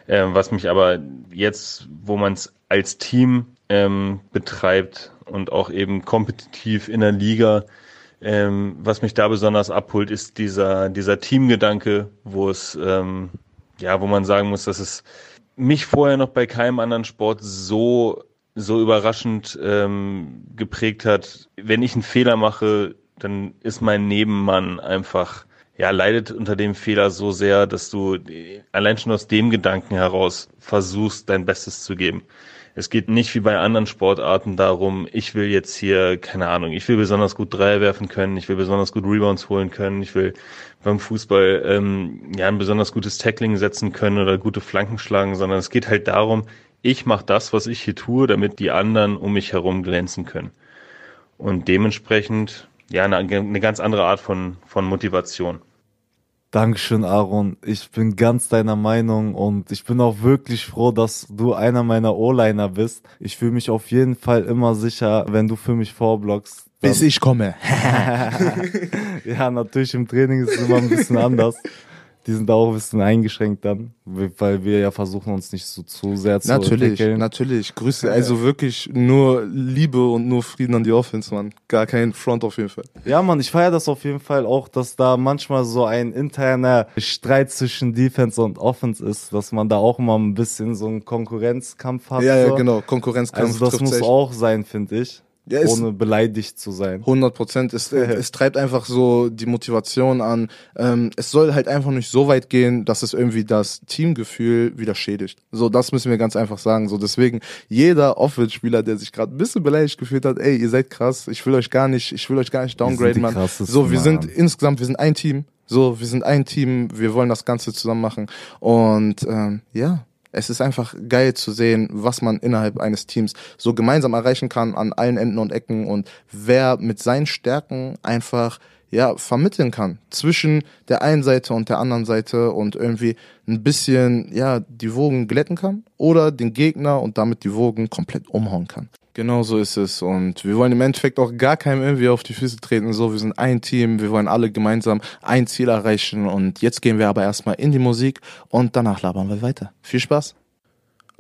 Ähm, was mich aber jetzt, wo man es als Team ähm, betreibt und auch eben kompetitiv in der Liga, ähm, was mich da besonders abholt, ist dieser, dieser Teamgedanke, wo es, ähm, ja, wo man sagen muss, dass es mich vorher noch bei keinem anderen Sport so, so überraschend ähm, geprägt hat. Wenn ich einen Fehler mache, dann ist mein Nebenmann einfach, ja, leidet unter dem Fehler so sehr, dass du allein schon aus dem Gedanken heraus versuchst, dein Bestes zu geben. Es geht nicht wie bei anderen Sportarten darum, ich will jetzt hier, keine Ahnung, ich will besonders gut Dreier werfen können, ich will besonders gut Rebounds holen können, ich will beim Fußball ähm, ja ein besonders gutes Tackling setzen können oder gute Flanken schlagen, sondern es geht halt darum, ich mache das, was ich hier tue, damit die anderen um mich herum glänzen können. Und dementsprechend ja eine, eine ganz andere Art von, von Motivation. Dankeschön, Aaron. Ich bin ganz deiner Meinung und ich bin auch wirklich froh, dass du einer meiner O-Liner bist. Ich fühle mich auf jeden Fall immer sicher, wenn du für mich vorblockst. Bis ich komme. [laughs] [laughs] ja, natürlich im Training ist es immer ein bisschen anders. Die sind auch ein bisschen eingeschränkt dann, weil wir ja versuchen, uns nicht so zu sehr zu Natürlich, entwickeln. natürlich. Grüße. Also wirklich nur Liebe und nur Frieden an die Offense, Mann. Gar kein Front auf jeden Fall. Ja, Mann, ich feiere das auf jeden Fall auch, dass da manchmal so ein interner Streit zwischen Defense und Offense ist, dass man da auch mal ein bisschen so einen Konkurrenzkampf hat. Ja, ja, so. genau. Konkurrenzkampf Also das muss echt. auch sein, finde ich. Ja, ohne beleidigt zu sein. 100 Prozent. Es, [laughs] es treibt einfach so die Motivation an. Ähm, es soll halt einfach nicht so weit gehen, dass es irgendwie das Teamgefühl wieder schädigt. So, das müssen wir ganz einfach sagen. So, deswegen jeder Offense-Spieler, der sich gerade ein bisschen beleidigt gefühlt hat, ey, ihr seid krass. Ich will euch gar nicht, ich will euch gar nicht sind downgraden, Mann. So, wir sind Mann. insgesamt, wir sind ein Team. So, wir sind ein Team. Wir wollen das Ganze zusammen machen. Und ähm, ja. Es ist einfach geil zu sehen, was man innerhalb eines Teams so gemeinsam erreichen kann an allen Enden und Ecken und wer mit seinen Stärken einfach ja vermitteln kann zwischen der einen Seite und der anderen Seite und irgendwie ein bisschen ja die Wogen glätten kann oder den Gegner und damit die Wogen komplett umhauen kann. Genau so ist es. Und wir wollen im Endeffekt auch gar keinem irgendwie auf die Füße treten. So, wir sind ein Team, wir wollen alle gemeinsam ein Ziel erreichen. Und jetzt gehen wir aber erstmal in die Musik und danach labern wir weiter. Viel Spaß!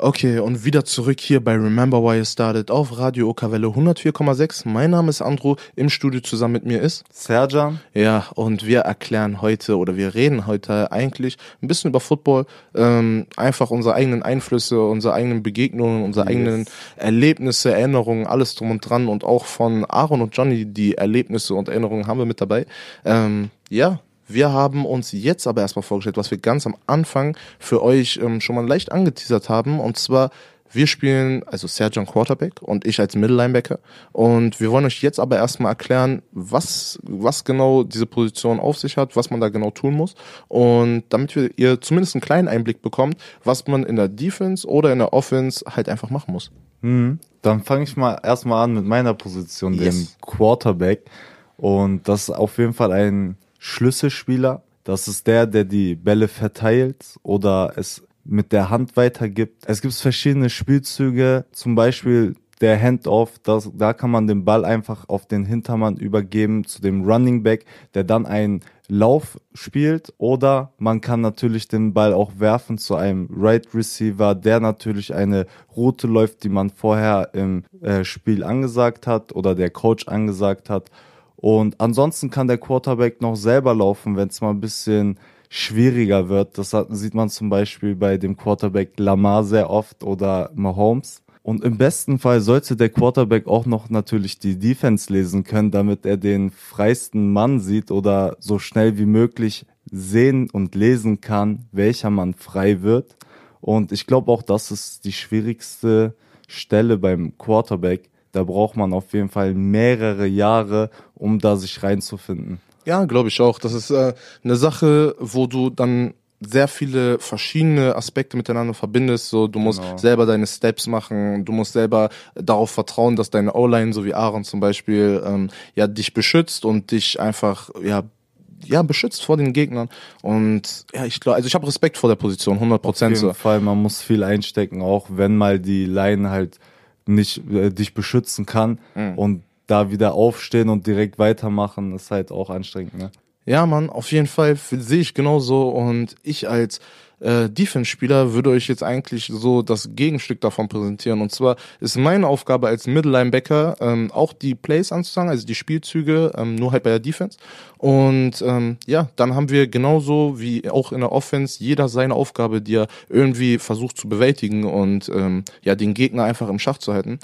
Okay, und wieder zurück hier bei Remember Why You Started auf Radio Okawelle 104,6. Mein Name ist Andro, im Studio zusammen mit mir ist Serjan. Ja, und wir erklären heute oder wir reden heute eigentlich ein bisschen über Football, ähm, einfach unsere eigenen Einflüsse, unsere eigenen Begegnungen, unsere Yes. eigenen Erlebnisse, Erinnerungen, alles drum und dran und auch von Aaron und Johnny die Erlebnisse und Erinnerungen haben wir mit dabei. Ähm, ja, wir haben uns jetzt aber erstmal vorgestellt, was wir ganz am Anfang für euch ähm, schon mal leicht angeteasert haben. Und zwar, wir spielen, also Sergeant Quarterback und ich als Middle Linebacker. Und wir wollen euch jetzt aber erstmal erklären, was, was genau diese Position auf sich hat, was man da genau tun muss. Und damit wir, ihr zumindest einen kleinen Einblick bekommt, was man in der Defense oder in der Offense halt einfach machen muss. Mhm. Dann fange ich mal erstmal an mit meiner Position, Yes. dem Quarterback. Und das ist auf jeden Fall ein Schlüsselspieler. Das ist der, der die Bälle verteilt oder es mit der Hand weitergibt. Es gibt verschiedene Spielzüge, zum Beispiel der Handoff, das, da kann man den Ball einfach auf den Hintermann übergeben zu dem Running Back, der dann einen Lauf spielt. Oder man kann natürlich den Ball auch werfen zu einem Right Receiver, der natürlich eine Route läuft, die man vorher im äh, Spiel angesagt hat oder der Coach angesagt hat. Und ansonsten kann der Quarterback noch selber laufen, wenn es mal ein bisschen schwieriger wird. Das hat, sieht man zum Beispiel bei dem Quarterback Lamar sehr oft oder Mahomes. Und im besten Fall sollte der Quarterback auch noch natürlich die Defense lesen können, damit er den freisten Mann sieht oder so schnell wie möglich sehen und lesen kann, welcher Mann frei wird. Und ich glaube auch, das ist die schwierigste Stelle beim Quarterback. Da braucht man auf jeden Fall mehrere Jahre, um da sich reinzufinden. Ja, glaube ich auch. Das ist äh, eine Sache, wo du dann sehr viele verschiedene Aspekte miteinander verbindest. So, du musst Genau. selber deine Steps machen, du musst selber darauf vertrauen, dass deine O-Line, so wie Aaron zum Beispiel, ähm, ja dich beschützt und dich einfach ja ja beschützt vor den Gegnern. Und ja, ich glaube, also ich habe Respekt vor der Position, 100 Auf Prozent jeden so. Fall, man muss viel einstecken, auch wenn mal die Line halt nicht äh, dich beschützen kann Mhm. und da wieder aufstehen und direkt weitermachen, ist halt auch anstrengend, ne? Ja, Mann, auf jeden Fall sehe ich genauso und ich als äh, Defense-Spieler würde euch jetzt eigentlich so das Gegenstück davon präsentieren. Und zwar ist meine Aufgabe als Middle Linebacker ähm, auch die Plays anzusagen, also die Spielzüge, ähm, nur halt bei der Defense. Und ähm, ja, dann haben wir genauso wie auch in der Offense jeder seine Aufgabe, die er irgendwie versucht zu bewältigen und ähm, ja den Gegner einfach im Schach zu halten.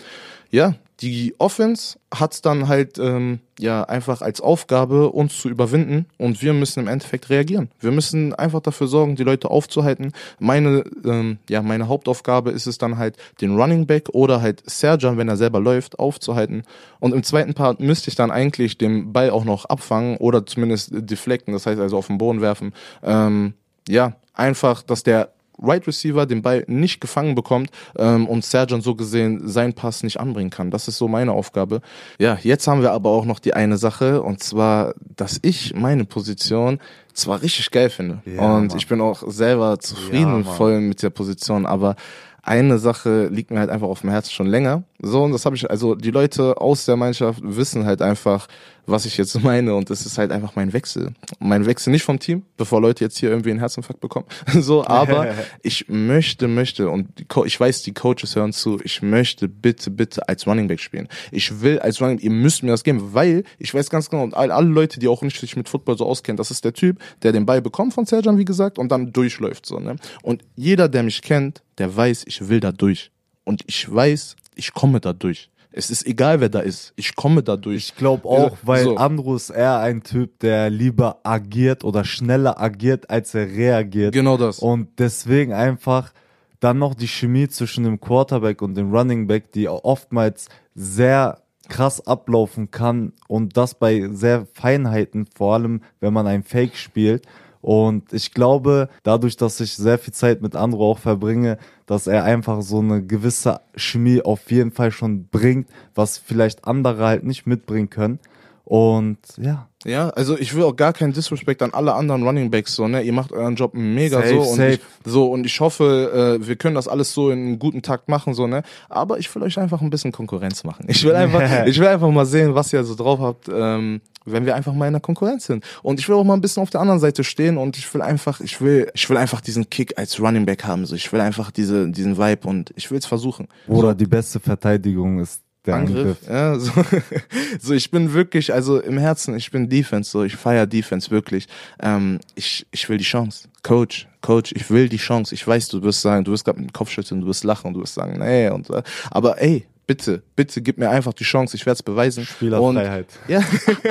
Ja, die Offense hat's dann halt ähm, ja einfach als Aufgabe, uns zu überwinden und wir müssen im Endeffekt reagieren. Wir müssen einfach dafür sorgen, die Leute aufzuhalten. Meine ähm, ja meine Hauptaufgabe ist es dann halt, den Running Back oder halt Serjan, wenn er selber läuft, aufzuhalten. Und im zweiten Part müsste ich dann eigentlich den Ball auch noch abfangen oder zumindest deflecten, das heißt also auf den Boden werfen. Ähm, ja, einfach, dass der Right Receiver den Ball nicht gefangen bekommt ähm, und Sergeant so gesehen seinen Pass nicht anbringen kann. Das ist so meine Aufgabe. Ja, jetzt haben wir aber auch noch die eine Sache und zwar, dass ich meine Position zwar richtig geil finde Ja, und Mann. ich bin auch selber zufrieden Ja, und Mann. voll mit der Position, aber eine Sache liegt mir halt einfach auf dem Herzen schon länger. So, und das habe ich, also die Leute aus der Mannschaft wissen halt einfach, was ich jetzt [laughs] meine. Und das ist halt einfach mein Wechsel. Mein Wechsel nicht vom Team, bevor Leute jetzt hier irgendwie einen Herzinfarkt bekommen. [laughs] So, aber [laughs] ich möchte, möchte, und ich weiß, die Coaches hören zu, ich möchte bitte, bitte als Running Back spielen. Ich will als Running ihr müsst mir das geben, weil ich weiß ganz genau, und all- alle Leute, die auch nicht sich mit Football so auskennen, das ist der Typ, der den Ball bekommt von Serjan, wie gesagt, und dann durchläuft. So, ne? Und jeder, der mich kennt, der weiß, ich will da durch. Und ich weiß, ich komme da durch. Es ist egal, wer da ist. Ich komme da durch. Ich glaube auch, weil So. Andro ist eher ein Typ, der lieber agiert oder schneller agiert, als er reagiert. Genau das. Und deswegen einfach dann noch die Chemie zwischen dem Quarterback und dem Running Back, die oftmals sehr krass ablaufen kann und das bei sehr Feinheiten, vor allem wenn man ein Fake spielt. Und ich glaube, dadurch, dass ich sehr viel Zeit mit Andro auch verbringe, dass er einfach so eine gewisse Chemie auf jeden Fall schon bringt, was vielleicht andere halt nicht mitbringen können. Und ja. Ja, also ich will auch gar keinen Disrespect an alle anderen Running Backs so, ne? Ihr macht euren Job mega Safe, so und safe. ich, so und ich hoffe, äh, wir können das alles so in einem guten Takt machen so, ne? Aber ich will euch einfach ein bisschen Konkurrenz machen. Ich will [laughs] einfach, ich will einfach mal sehen, was ihr so drauf habt, ähm, wenn wir einfach mal in der Konkurrenz sind. Und ich will auch mal ein bisschen auf der anderen Seite stehen und ich will einfach, ich will, ich will einfach diesen Kick als Running Back haben. So, ich will einfach diese, diesen Vibe und ich will es versuchen. Oder die beste Verteidigung ist der Angriff. Angriff. Ja, so, [laughs] so ich bin wirklich, also im Herzen, ich bin Defense, so ich feier Defense wirklich. Ähm, ich, ich will die Chance. Coach, Coach, ich will die Chance. Ich weiß, du wirst sagen, du wirst gerade mit dem Kopf schütteln, du wirst lachen, du wirst sagen, nee, und äh, aber ey, bitte, bitte gib mir einfach die Chance, ich werde es beweisen. Spielerfreiheit. Und, ja,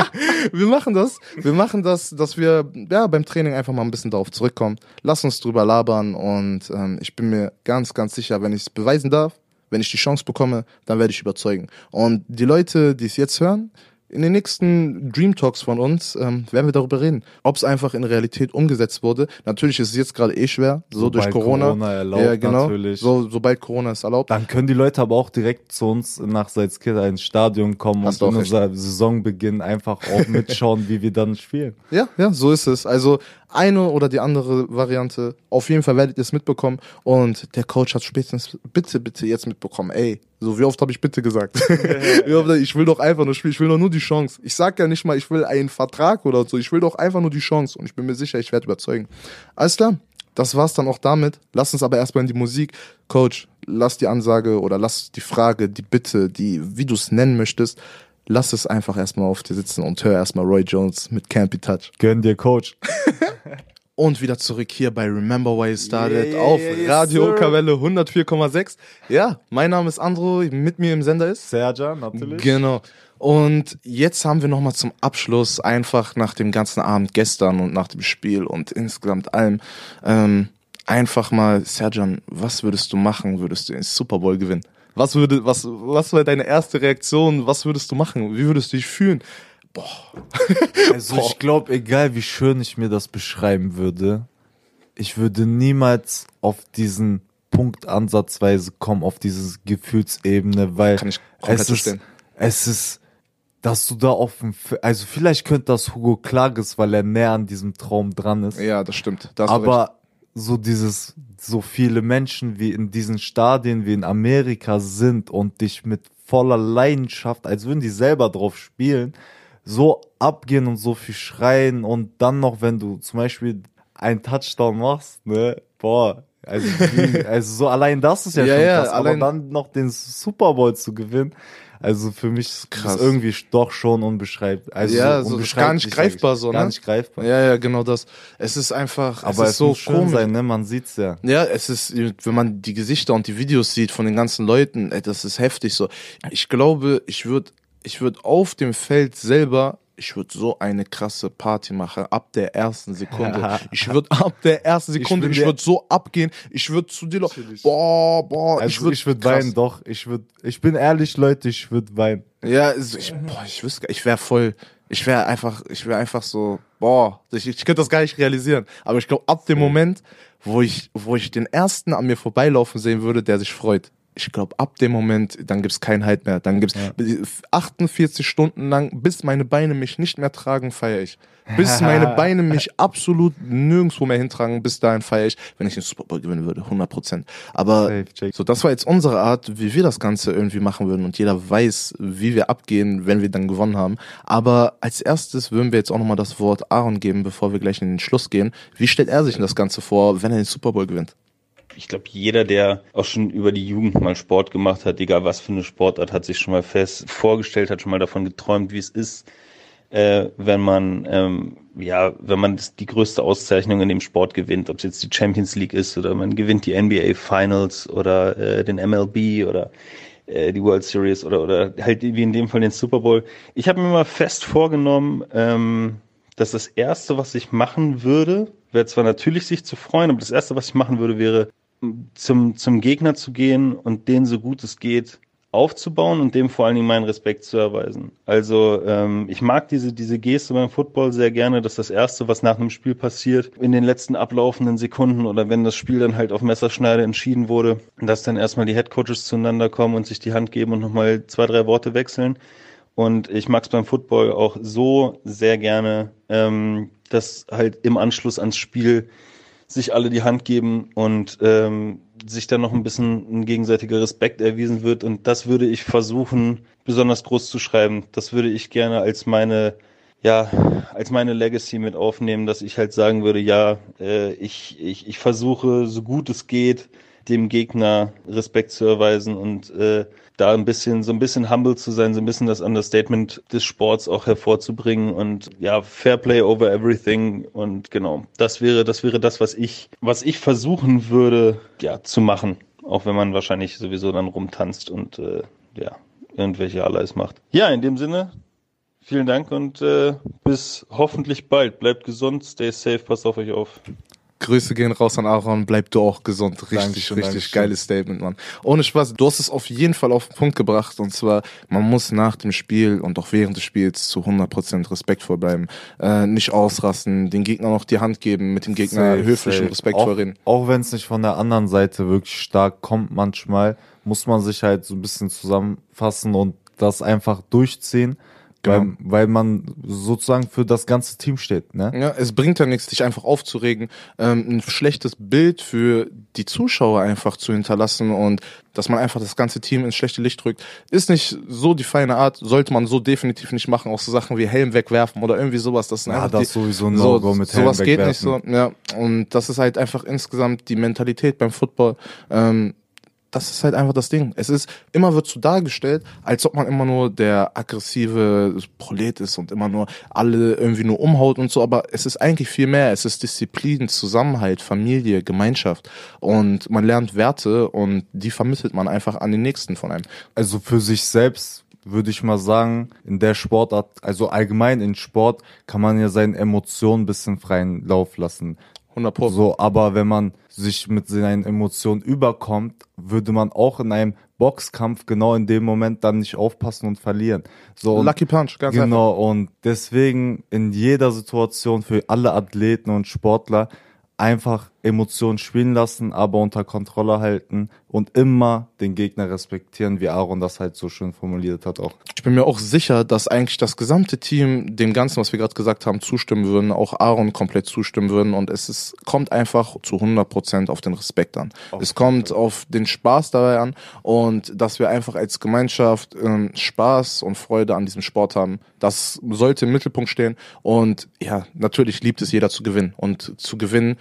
[laughs] wir machen das. Wir machen das, dass wir ja beim Training einfach mal ein bisschen darauf zurückkommen. Lass uns drüber labern und ähm, ich bin mir ganz, ganz sicher, wenn ich es beweisen darf, wenn ich die Chance bekomme, dann werde ich überzeugen. Und die Leute, die es jetzt hören, in den nächsten Dream Talks von uns ähm, werden wir darüber reden, ob es einfach in Realität umgesetzt wurde. Natürlich ist es jetzt gerade eh schwer, so Sobald durch Corona. Corona erlaubt, ja, genau. natürlich. So, sobald Corona es erlaubt. Dann können die Leute aber auch direkt zu uns nach Salzgitter ins Stadion kommen Hast und in unser Saisonbeginn einfach auch mitschauen, [laughs] wie wir dann spielen. Ja, ja, so ist es. Also eine oder die andere Variante. Auf jeden Fall werdet ihr es mitbekommen. Und der Coach hat spätestens bitte, bitte jetzt mitbekommen. Ey, so wie oft habe ich bitte gesagt? [laughs] Ich will doch einfach nur spielen. Ich will doch nur die Chance. Ich sag ja nicht mal, ich will einen Vertrag oder so. Ich will doch einfach nur die Chance. Und ich bin mir sicher, ich werde überzeugen. Alles klar. Das war's dann auch damit. Lass uns aber erstmal in die Musik. Coach, lass die Ansage oder lass die Frage, die Bitte, die, wie du es nennen möchtest, lass es einfach erstmal auf dir sitzen und hör erstmal Roy Jones mit Campy Touch. Gönn dir, Coach. [laughs] Und wieder zurück hier bei Remember Why You Started Yeah, auf yeah, yes, Radio sir. Kavelle 104,6. Ja, mein Name ist Andro, mit mir im Sender ist. Serja, natürlich. Genau. Und jetzt haben wir nochmal zum Abschluss, einfach nach dem ganzen Abend gestern und nach dem Spiel und insgesamt allem, ähm, einfach mal, Serjan, was würdest du machen, würdest du den Super Bowl gewinnen? Was würde, was, was wäre deine erste Reaktion? Was würdest du machen? Wie würdest du dich fühlen? Boah. [laughs] Also ich glaube, egal wie schön ich mir das beschreiben würde, ich würde niemals auf diesen Punkt ansatzweise kommen, auf diese Gefühlsebene, weil Kann ich es ist, es ist, dass du da auf dem, F- also vielleicht könnte das Hugo Klages, weil er näher an diesem Traum dran ist. Ja, das stimmt. Da. Aber so dieses, so viele Menschen wie in diesen Stadien wie in Amerika sind und dich mit voller Leidenschaft, als würden die selber drauf spielen, so abgehen und so viel schreien und dann noch, wenn du zum Beispiel einen Touchdown machst, ne, boah, also, [laughs] also so allein das ist ja, Ja, schon ja, krass, allein- aber dann noch den Super Bowl zu gewinnen, also für mich ist Krass. irgendwie doch schon unbeschreiblich. Also Ja, so unbeschreiblich, gar nicht greifbar so, Gar ne? nicht greifbar. Ja, ja, genau das. Es ist einfach, Aber es es, ist so muss schön komisch. sein, ne? Man sieht's ja. Ja, es ist, wenn man die Gesichter und die Videos sieht von den ganzen Leuten, ey, das ist heftig so. Ich glaube, ich würde, ich würde auf dem Feld selber, ich würde so eine krasse Party machen, ab der ersten Sekunde. [laughs] Ich würde ab der ersten Sekunde, ich der- würde so abgehen, ich würde zu dir, boah, boah, Also ich würde ich würde weinen, doch. Ich würde, ich bin ehrlich, Leute, ich würde weinen. Ja, also ich, boah, ich wüsste, ich wäre voll, ich wäre einfach, ich wäre einfach so, boah, ich, ich könnte das gar nicht realisieren. Aber ich glaube, ab dem Moment, wo ich, wo ich den ersten an mir vorbeilaufen sehen würde, der sich freut, ich glaube, ab dem Moment, dann gibt's keinen Halt mehr. Dann gibt's 48 Stunden lang, bis meine Beine mich nicht mehr tragen, feiere ich. Bis meine [laughs] Beine mich absolut nirgendwo mehr hintragen, bis dahin feiere ich, wenn ich den Super Bowl gewinnen würde, 100 Prozent. Aber so, das war jetzt unsere Art, wie wir das Ganze irgendwie machen würden und jeder weiß, wie wir abgehen, wenn wir dann gewonnen haben. Aber als erstes würden wir jetzt auch nochmal das Wort Aaron geben, bevor wir gleich in den Schluss gehen. Wie stellt er sich denn das Ganze vor, wenn er den Super Bowl gewinnt? Ich glaube, jeder, der auch schon über die Jugend mal Sport gemacht hat, egal was für eine Sportart, hat sich schon mal fest vorgestellt, hat schon mal davon geträumt, wie es ist, äh, wenn man ähm, ja, wenn man die größte Auszeichnung in dem Sport gewinnt, ob es jetzt die Champions League ist oder man gewinnt die NBA Finals oder äh, den MLB oder äh, die World Series oder oder halt wie in dem Fall den Super Bowl. Ich habe mir mal fest vorgenommen, ähm, dass das erste, was ich machen würde, wäre zwar natürlich sich zu freuen, aber das erste, was ich machen würde, wäre zum, zum Gegner zu gehen und den so gut es geht aufzubauen und dem vor allen Dingen meinen Respekt zu erweisen. Also ähm, ich mag diese, diese Geste beim Football sehr gerne, dass das Erste, was nach einem Spiel passiert, in den letzten ablaufenden Sekunden oder wenn das Spiel dann halt auf Messerschneide entschieden wurde, dass dann erstmal die Headcoaches zueinander kommen und sich die Hand geben und nochmal zwei, drei Worte wechseln. Und ich mag es beim Football auch so sehr gerne, ähm, dass halt im Anschluss ans Spiel sich alle die Hand geben und ähm, sich dann noch ein bisschen ein gegenseitiger Respekt erwiesen wird. Und das würde ich versuchen, besonders groß zu schreiben. Das würde ich gerne als meine, ja, als meine Legacy mit aufnehmen, dass ich halt sagen würde, ja, äh, ich, ich, ich versuche, so gut es geht, dem Gegner Respekt zu erweisen und äh, da ein bisschen, so ein bisschen humble zu sein, so ein bisschen das Understatement des Sports auch hervorzubringen und ja, Fair Play over everything und genau, das wäre, das wäre das, was ich, was ich versuchen würde, ja, zu machen. Auch wenn man wahrscheinlich sowieso dann rumtanzt und äh, ja, irgendwelche Allies macht. Ja, in dem Sinne, vielen Dank und äh, bis hoffentlich bald. Bleibt gesund, stay safe, passt auf euch auf. Grüße gehen raus an Aaron, bleib du auch gesund. Richtig, Dankeschön, richtig Dankeschön. geiles Statement, Mann. Ohne Spaß, du hast es auf jeden Fall auf den Punkt gebracht. Und zwar, man muss nach dem Spiel und auch während des Spiels zu 100% respektvoll bleiben. Äh, nicht ausrasten, den Gegner noch die Hand geben, mit dem Gegner Safe, höflich safe. und respektvoll auch, reden. Auch wenn es nicht von der anderen Seite wirklich stark kommt manchmal, muss man sich halt so ein bisschen zusammenfassen und das einfach durchziehen, Genau. weil, weil man sozusagen für das ganze Team steht. Ne? Ja, es bringt ja nichts, dich einfach aufzuregen, ähm, ein schlechtes Bild für die Zuschauer einfach zu hinterlassen und dass man einfach das ganze Team ins schlechte Licht rückt, ist nicht so die feine Art, sollte man so definitiv nicht machen, auch so Sachen wie Helm wegwerfen oder irgendwie sowas. Das Ja, das die, ist sowieso ein so, No-Go mit Helm Sowas geht nicht so, wegwerfen. ja. Und das ist halt einfach insgesamt die Mentalität beim Football. Ähm, das ist halt einfach das Ding. Es ist, immer wird so dargestellt, als ob man immer nur der aggressive Prolet ist und immer nur alle irgendwie nur umhaut und so, aber es ist eigentlich viel mehr. Es ist Disziplin, Zusammenhalt, Familie, Gemeinschaft und man lernt Werte und die vermittelt man einfach an den Nächsten von einem. Also für sich selbst würde ich mal sagen, in der Sportart, also allgemein in Sport, kann man ja seinen Emotionen bisschen freien Lauf lassen. 100 Pro. So, aber wenn man sich mit seinen Emotionen überkommt, würde man auch in einem Boxkampf genau in dem Moment dann nicht aufpassen und verlieren. So, Lucky Punch, ganz einfach. genau, und deswegen in jeder Situation für alle Athleten und Sportler einfach Emotionen spielen lassen, aber unter Kontrolle halten und immer den Gegner respektieren, wie Aaron das halt so schön formuliert hat auch. Ich bin mir auch sicher, dass eigentlich das gesamte Team dem Ganzen, was wir gerade gesagt haben, zustimmen würden, auch Aaron komplett zustimmen würden. Und es ist, kommt einfach zu 100% auf den Respekt an. es kommt auf den Spaß dabei an. Und dass wir einfach als Gemeinschaft ähm, Spaß und Freude an diesem Sport haben, das sollte im Mittelpunkt stehen. Und ja, natürlich liebt es jeder zu gewinnen. Und zu gewinnen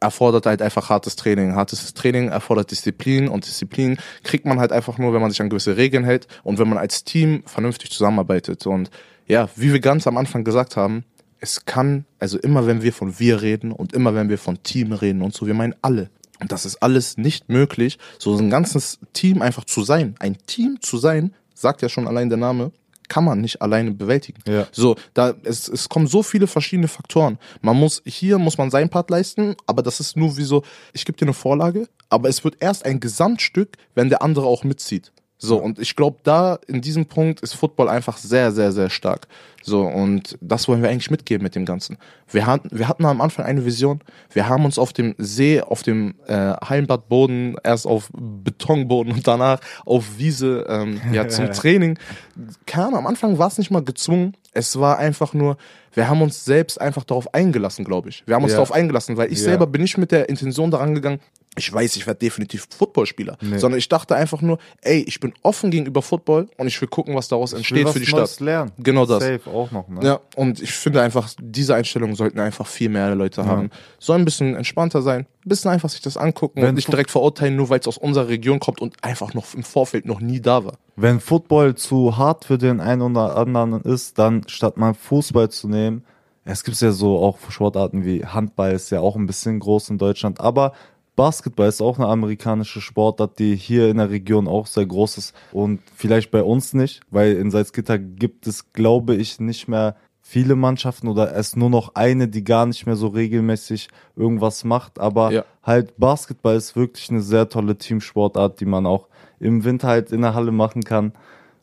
erfordert halt einfach hartes Training. Hartes Training erfordert Disziplin und Disziplin kriegt man halt einfach nur, wenn man sich an gewisse Regeln hält und wenn man als Team vernünftig zusammenarbeitet. Und ja, wie wir ganz am Anfang gesagt haben, es kann, also immer wenn wir von wir reden und immer wenn wir von Team reden und so, wir meinen alle. Und das ist alles nicht möglich, so ein ganzes Team einfach zu sein. Ein Team zu sein, sagt ja schon allein der Name, kann man nicht alleine bewältigen. Ja. So, da es, es kommen so viele verschiedene Faktoren. Man muss hier muss man seinen Part leisten, aber das ist nur wie so, ich gebe dir eine Vorlage, aber es wird erst ein Gesamtstück, wenn der andere auch mitzieht. So, und ich glaube, da in diesem Punkt ist Football einfach sehr, sehr, sehr stark. So, und das wollen wir eigentlich mitgeben mit dem Ganzen. Wir hatten, wir hatten am Anfang eine Vision. Wir haben uns auf dem See, auf dem äh, Heimbadboden, erst auf Betonboden und danach auf Wiese ähm, ja, zum [laughs] Training. Ahnung, am Anfang war es nicht mal gezwungen. Es war einfach nur, wir haben uns selbst einfach darauf eingelassen, glaube ich. Wir haben uns Ja. darauf eingelassen, weil ich Ja. selber bin nicht mit der Intention daran gegangen, ich weiß, ich werde definitiv Footballspieler, Nee. sondern ich dachte einfach nur, ey, ich bin offen gegenüber Football und ich will gucken, was daraus Ich entsteht für die Neues Stadt. lernen. Genau das. Safe auch noch, ne? Ja, und ich finde einfach, diese Einstellung sollten einfach viel mehr Leute haben. Soll ein bisschen entspannter sein, ein bisschen einfach sich das angucken Wenn und nicht direkt verurteilen, nur weil es aus unserer Region kommt und einfach noch im Vorfeld noch nie da war. Wenn Football zu hart für den einen oder anderen ist, dann statt mal Fußball zu nehmen, es gibt ja so auch Sportarten wie Handball ist ja auch ein bisschen groß in Deutschland, aber Basketball ist auch eine amerikanische Sportart, die hier in der Region auch sehr groß ist und vielleicht bei uns nicht, weil in Salzgitter gibt es, glaube ich, nicht mehr viele Mannschaften oder es nur noch eine, die gar nicht mehr so regelmäßig irgendwas macht, aber Ja. halt Basketball ist wirklich eine sehr tolle Teamsportart, die man auch im Winter halt in der Halle machen kann.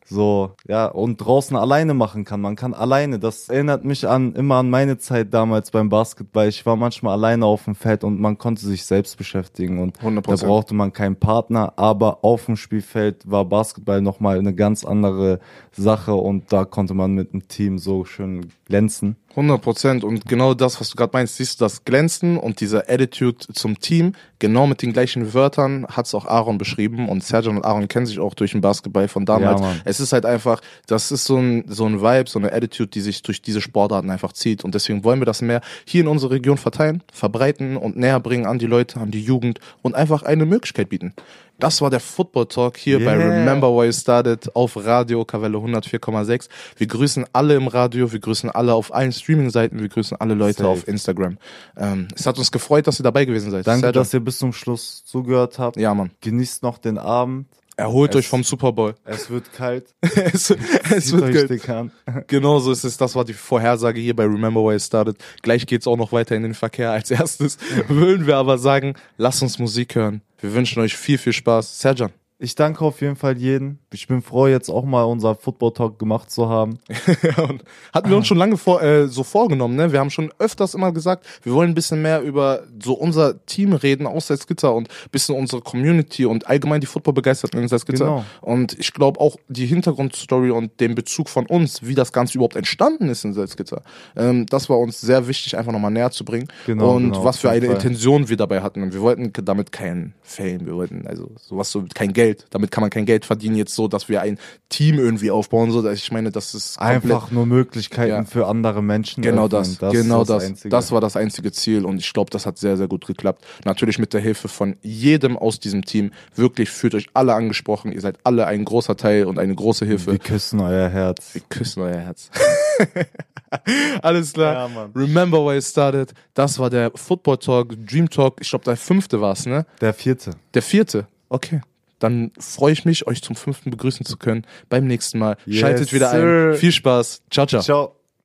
So, ja, und draußen alleine machen kann. Man kann alleine. Das erinnert mich an immer an meine Zeit damals beim Basketball. Ich war manchmal alleine auf dem Feld und man konnte sich selbst beschäftigen und 100%. da brauchte man keinen Partner. Aber auf dem Spielfeld war Basketball nochmal eine ganz andere Sache und da konnte man mit dem Team so schön glänzen. 100 Prozent. Und genau das, was du gerade meinst, siehst du das Glänzen und diese Attitude zum Team. Genau mit den gleichen Wörtern hat es auch Aaron beschrieben. Und Sergio und Aaron kennen sich auch durch den Basketball von damals. Ja, es ist halt einfach, das ist so ein, so ein Vibe, so eine Attitude, die sich durch diese Sportarten einfach zieht. Und deswegen wollen wir das mehr hier in unserer Region verteilen, verbreiten und näher bringen an die Leute, an die Jugend und einfach eine Möglichkeit bieten. Das war der Football Talk hier bei Yeah. Remember Why You Started auf Radio Kavelle 104,6. Wir grüßen alle im Radio, wir grüßen alle auf allen Streaming-Seiten, wir grüßen alle Leute Safe. auf Instagram. Ähm, es hat uns gefreut, dass ihr dabei gewesen seid. Danke, Sergio. dass ihr bis zum Schluss zugehört habt. ja, Mann. Genießt noch den Abend. Erholt Es- euch vom Super Bowl. Es wird kalt. [laughs] es es wird an. [laughs] Genau so ist es. Das war die Vorhersage hier bei Remember Why It Started. Gleich geht's auch noch weiter in den Verkehr. Als erstes würden wir aber sagen, lasst uns Musik hören. Wir wünschen euch viel, viel Spaß. Serjan. Ich danke auf jeden Fall jedem. Ich bin froh, jetzt auch mal unser Football Talk gemacht zu haben. [laughs] Hatten wir uns schon lange vor, äh, so vorgenommen, ne? Wir haben schon öfters immer gesagt, wir wollen ein bisschen mehr über so unser Team reden aus Salzgitter und ein bisschen unsere Community und allgemein die Football-Begeisterten in Salzgitter. Genau. Und ich glaube auch die Hintergrundstory und den Bezug von uns, wie das Ganze überhaupt entstanden ist in Salzgitter, ähm, das war uns sehr wichtig, einfach nochmal näher zu bringen. Genau, und genau, was für eine jeden Fall. Intention wir dabei hatten. Und wir wollten damit kein Fame, wir wollten also sowas so, kein Geld. Damit kann man kein Geld verdienen jetzt so, dass wir ein Team irgendwie aufbauen. So, ich meine, das ist Einfach nur Möglichkeiten Ja. für andere Menschen. Genau öffnen. das, genau das. Einzige. Das war das einzige Ziel und ich glaube, das hat sehr, sehr gut geklappt. Natürlich mit der Hilfe von jedem aus diesem Team. Wirklich fühlt euch alle angesprochen. Ihr seid alle ein großer Teil und eine große Hilfe. Wir küssen euer Herz. Wir küssen euer Herz. [laughs] Alles klar. Ja. Remember why it started. Das war der Football Talk, Dream Talk. Ich glaube, der fünfte war es, ne? Der vierte. Der vierte. Okay. Dann freue ich mich, euch zum fünften begrüßen zu können. Beim nächsten Mal. Yes, Schaltet wieder sir. ein. Viel Spaß. Ciao, ciao. Ciao.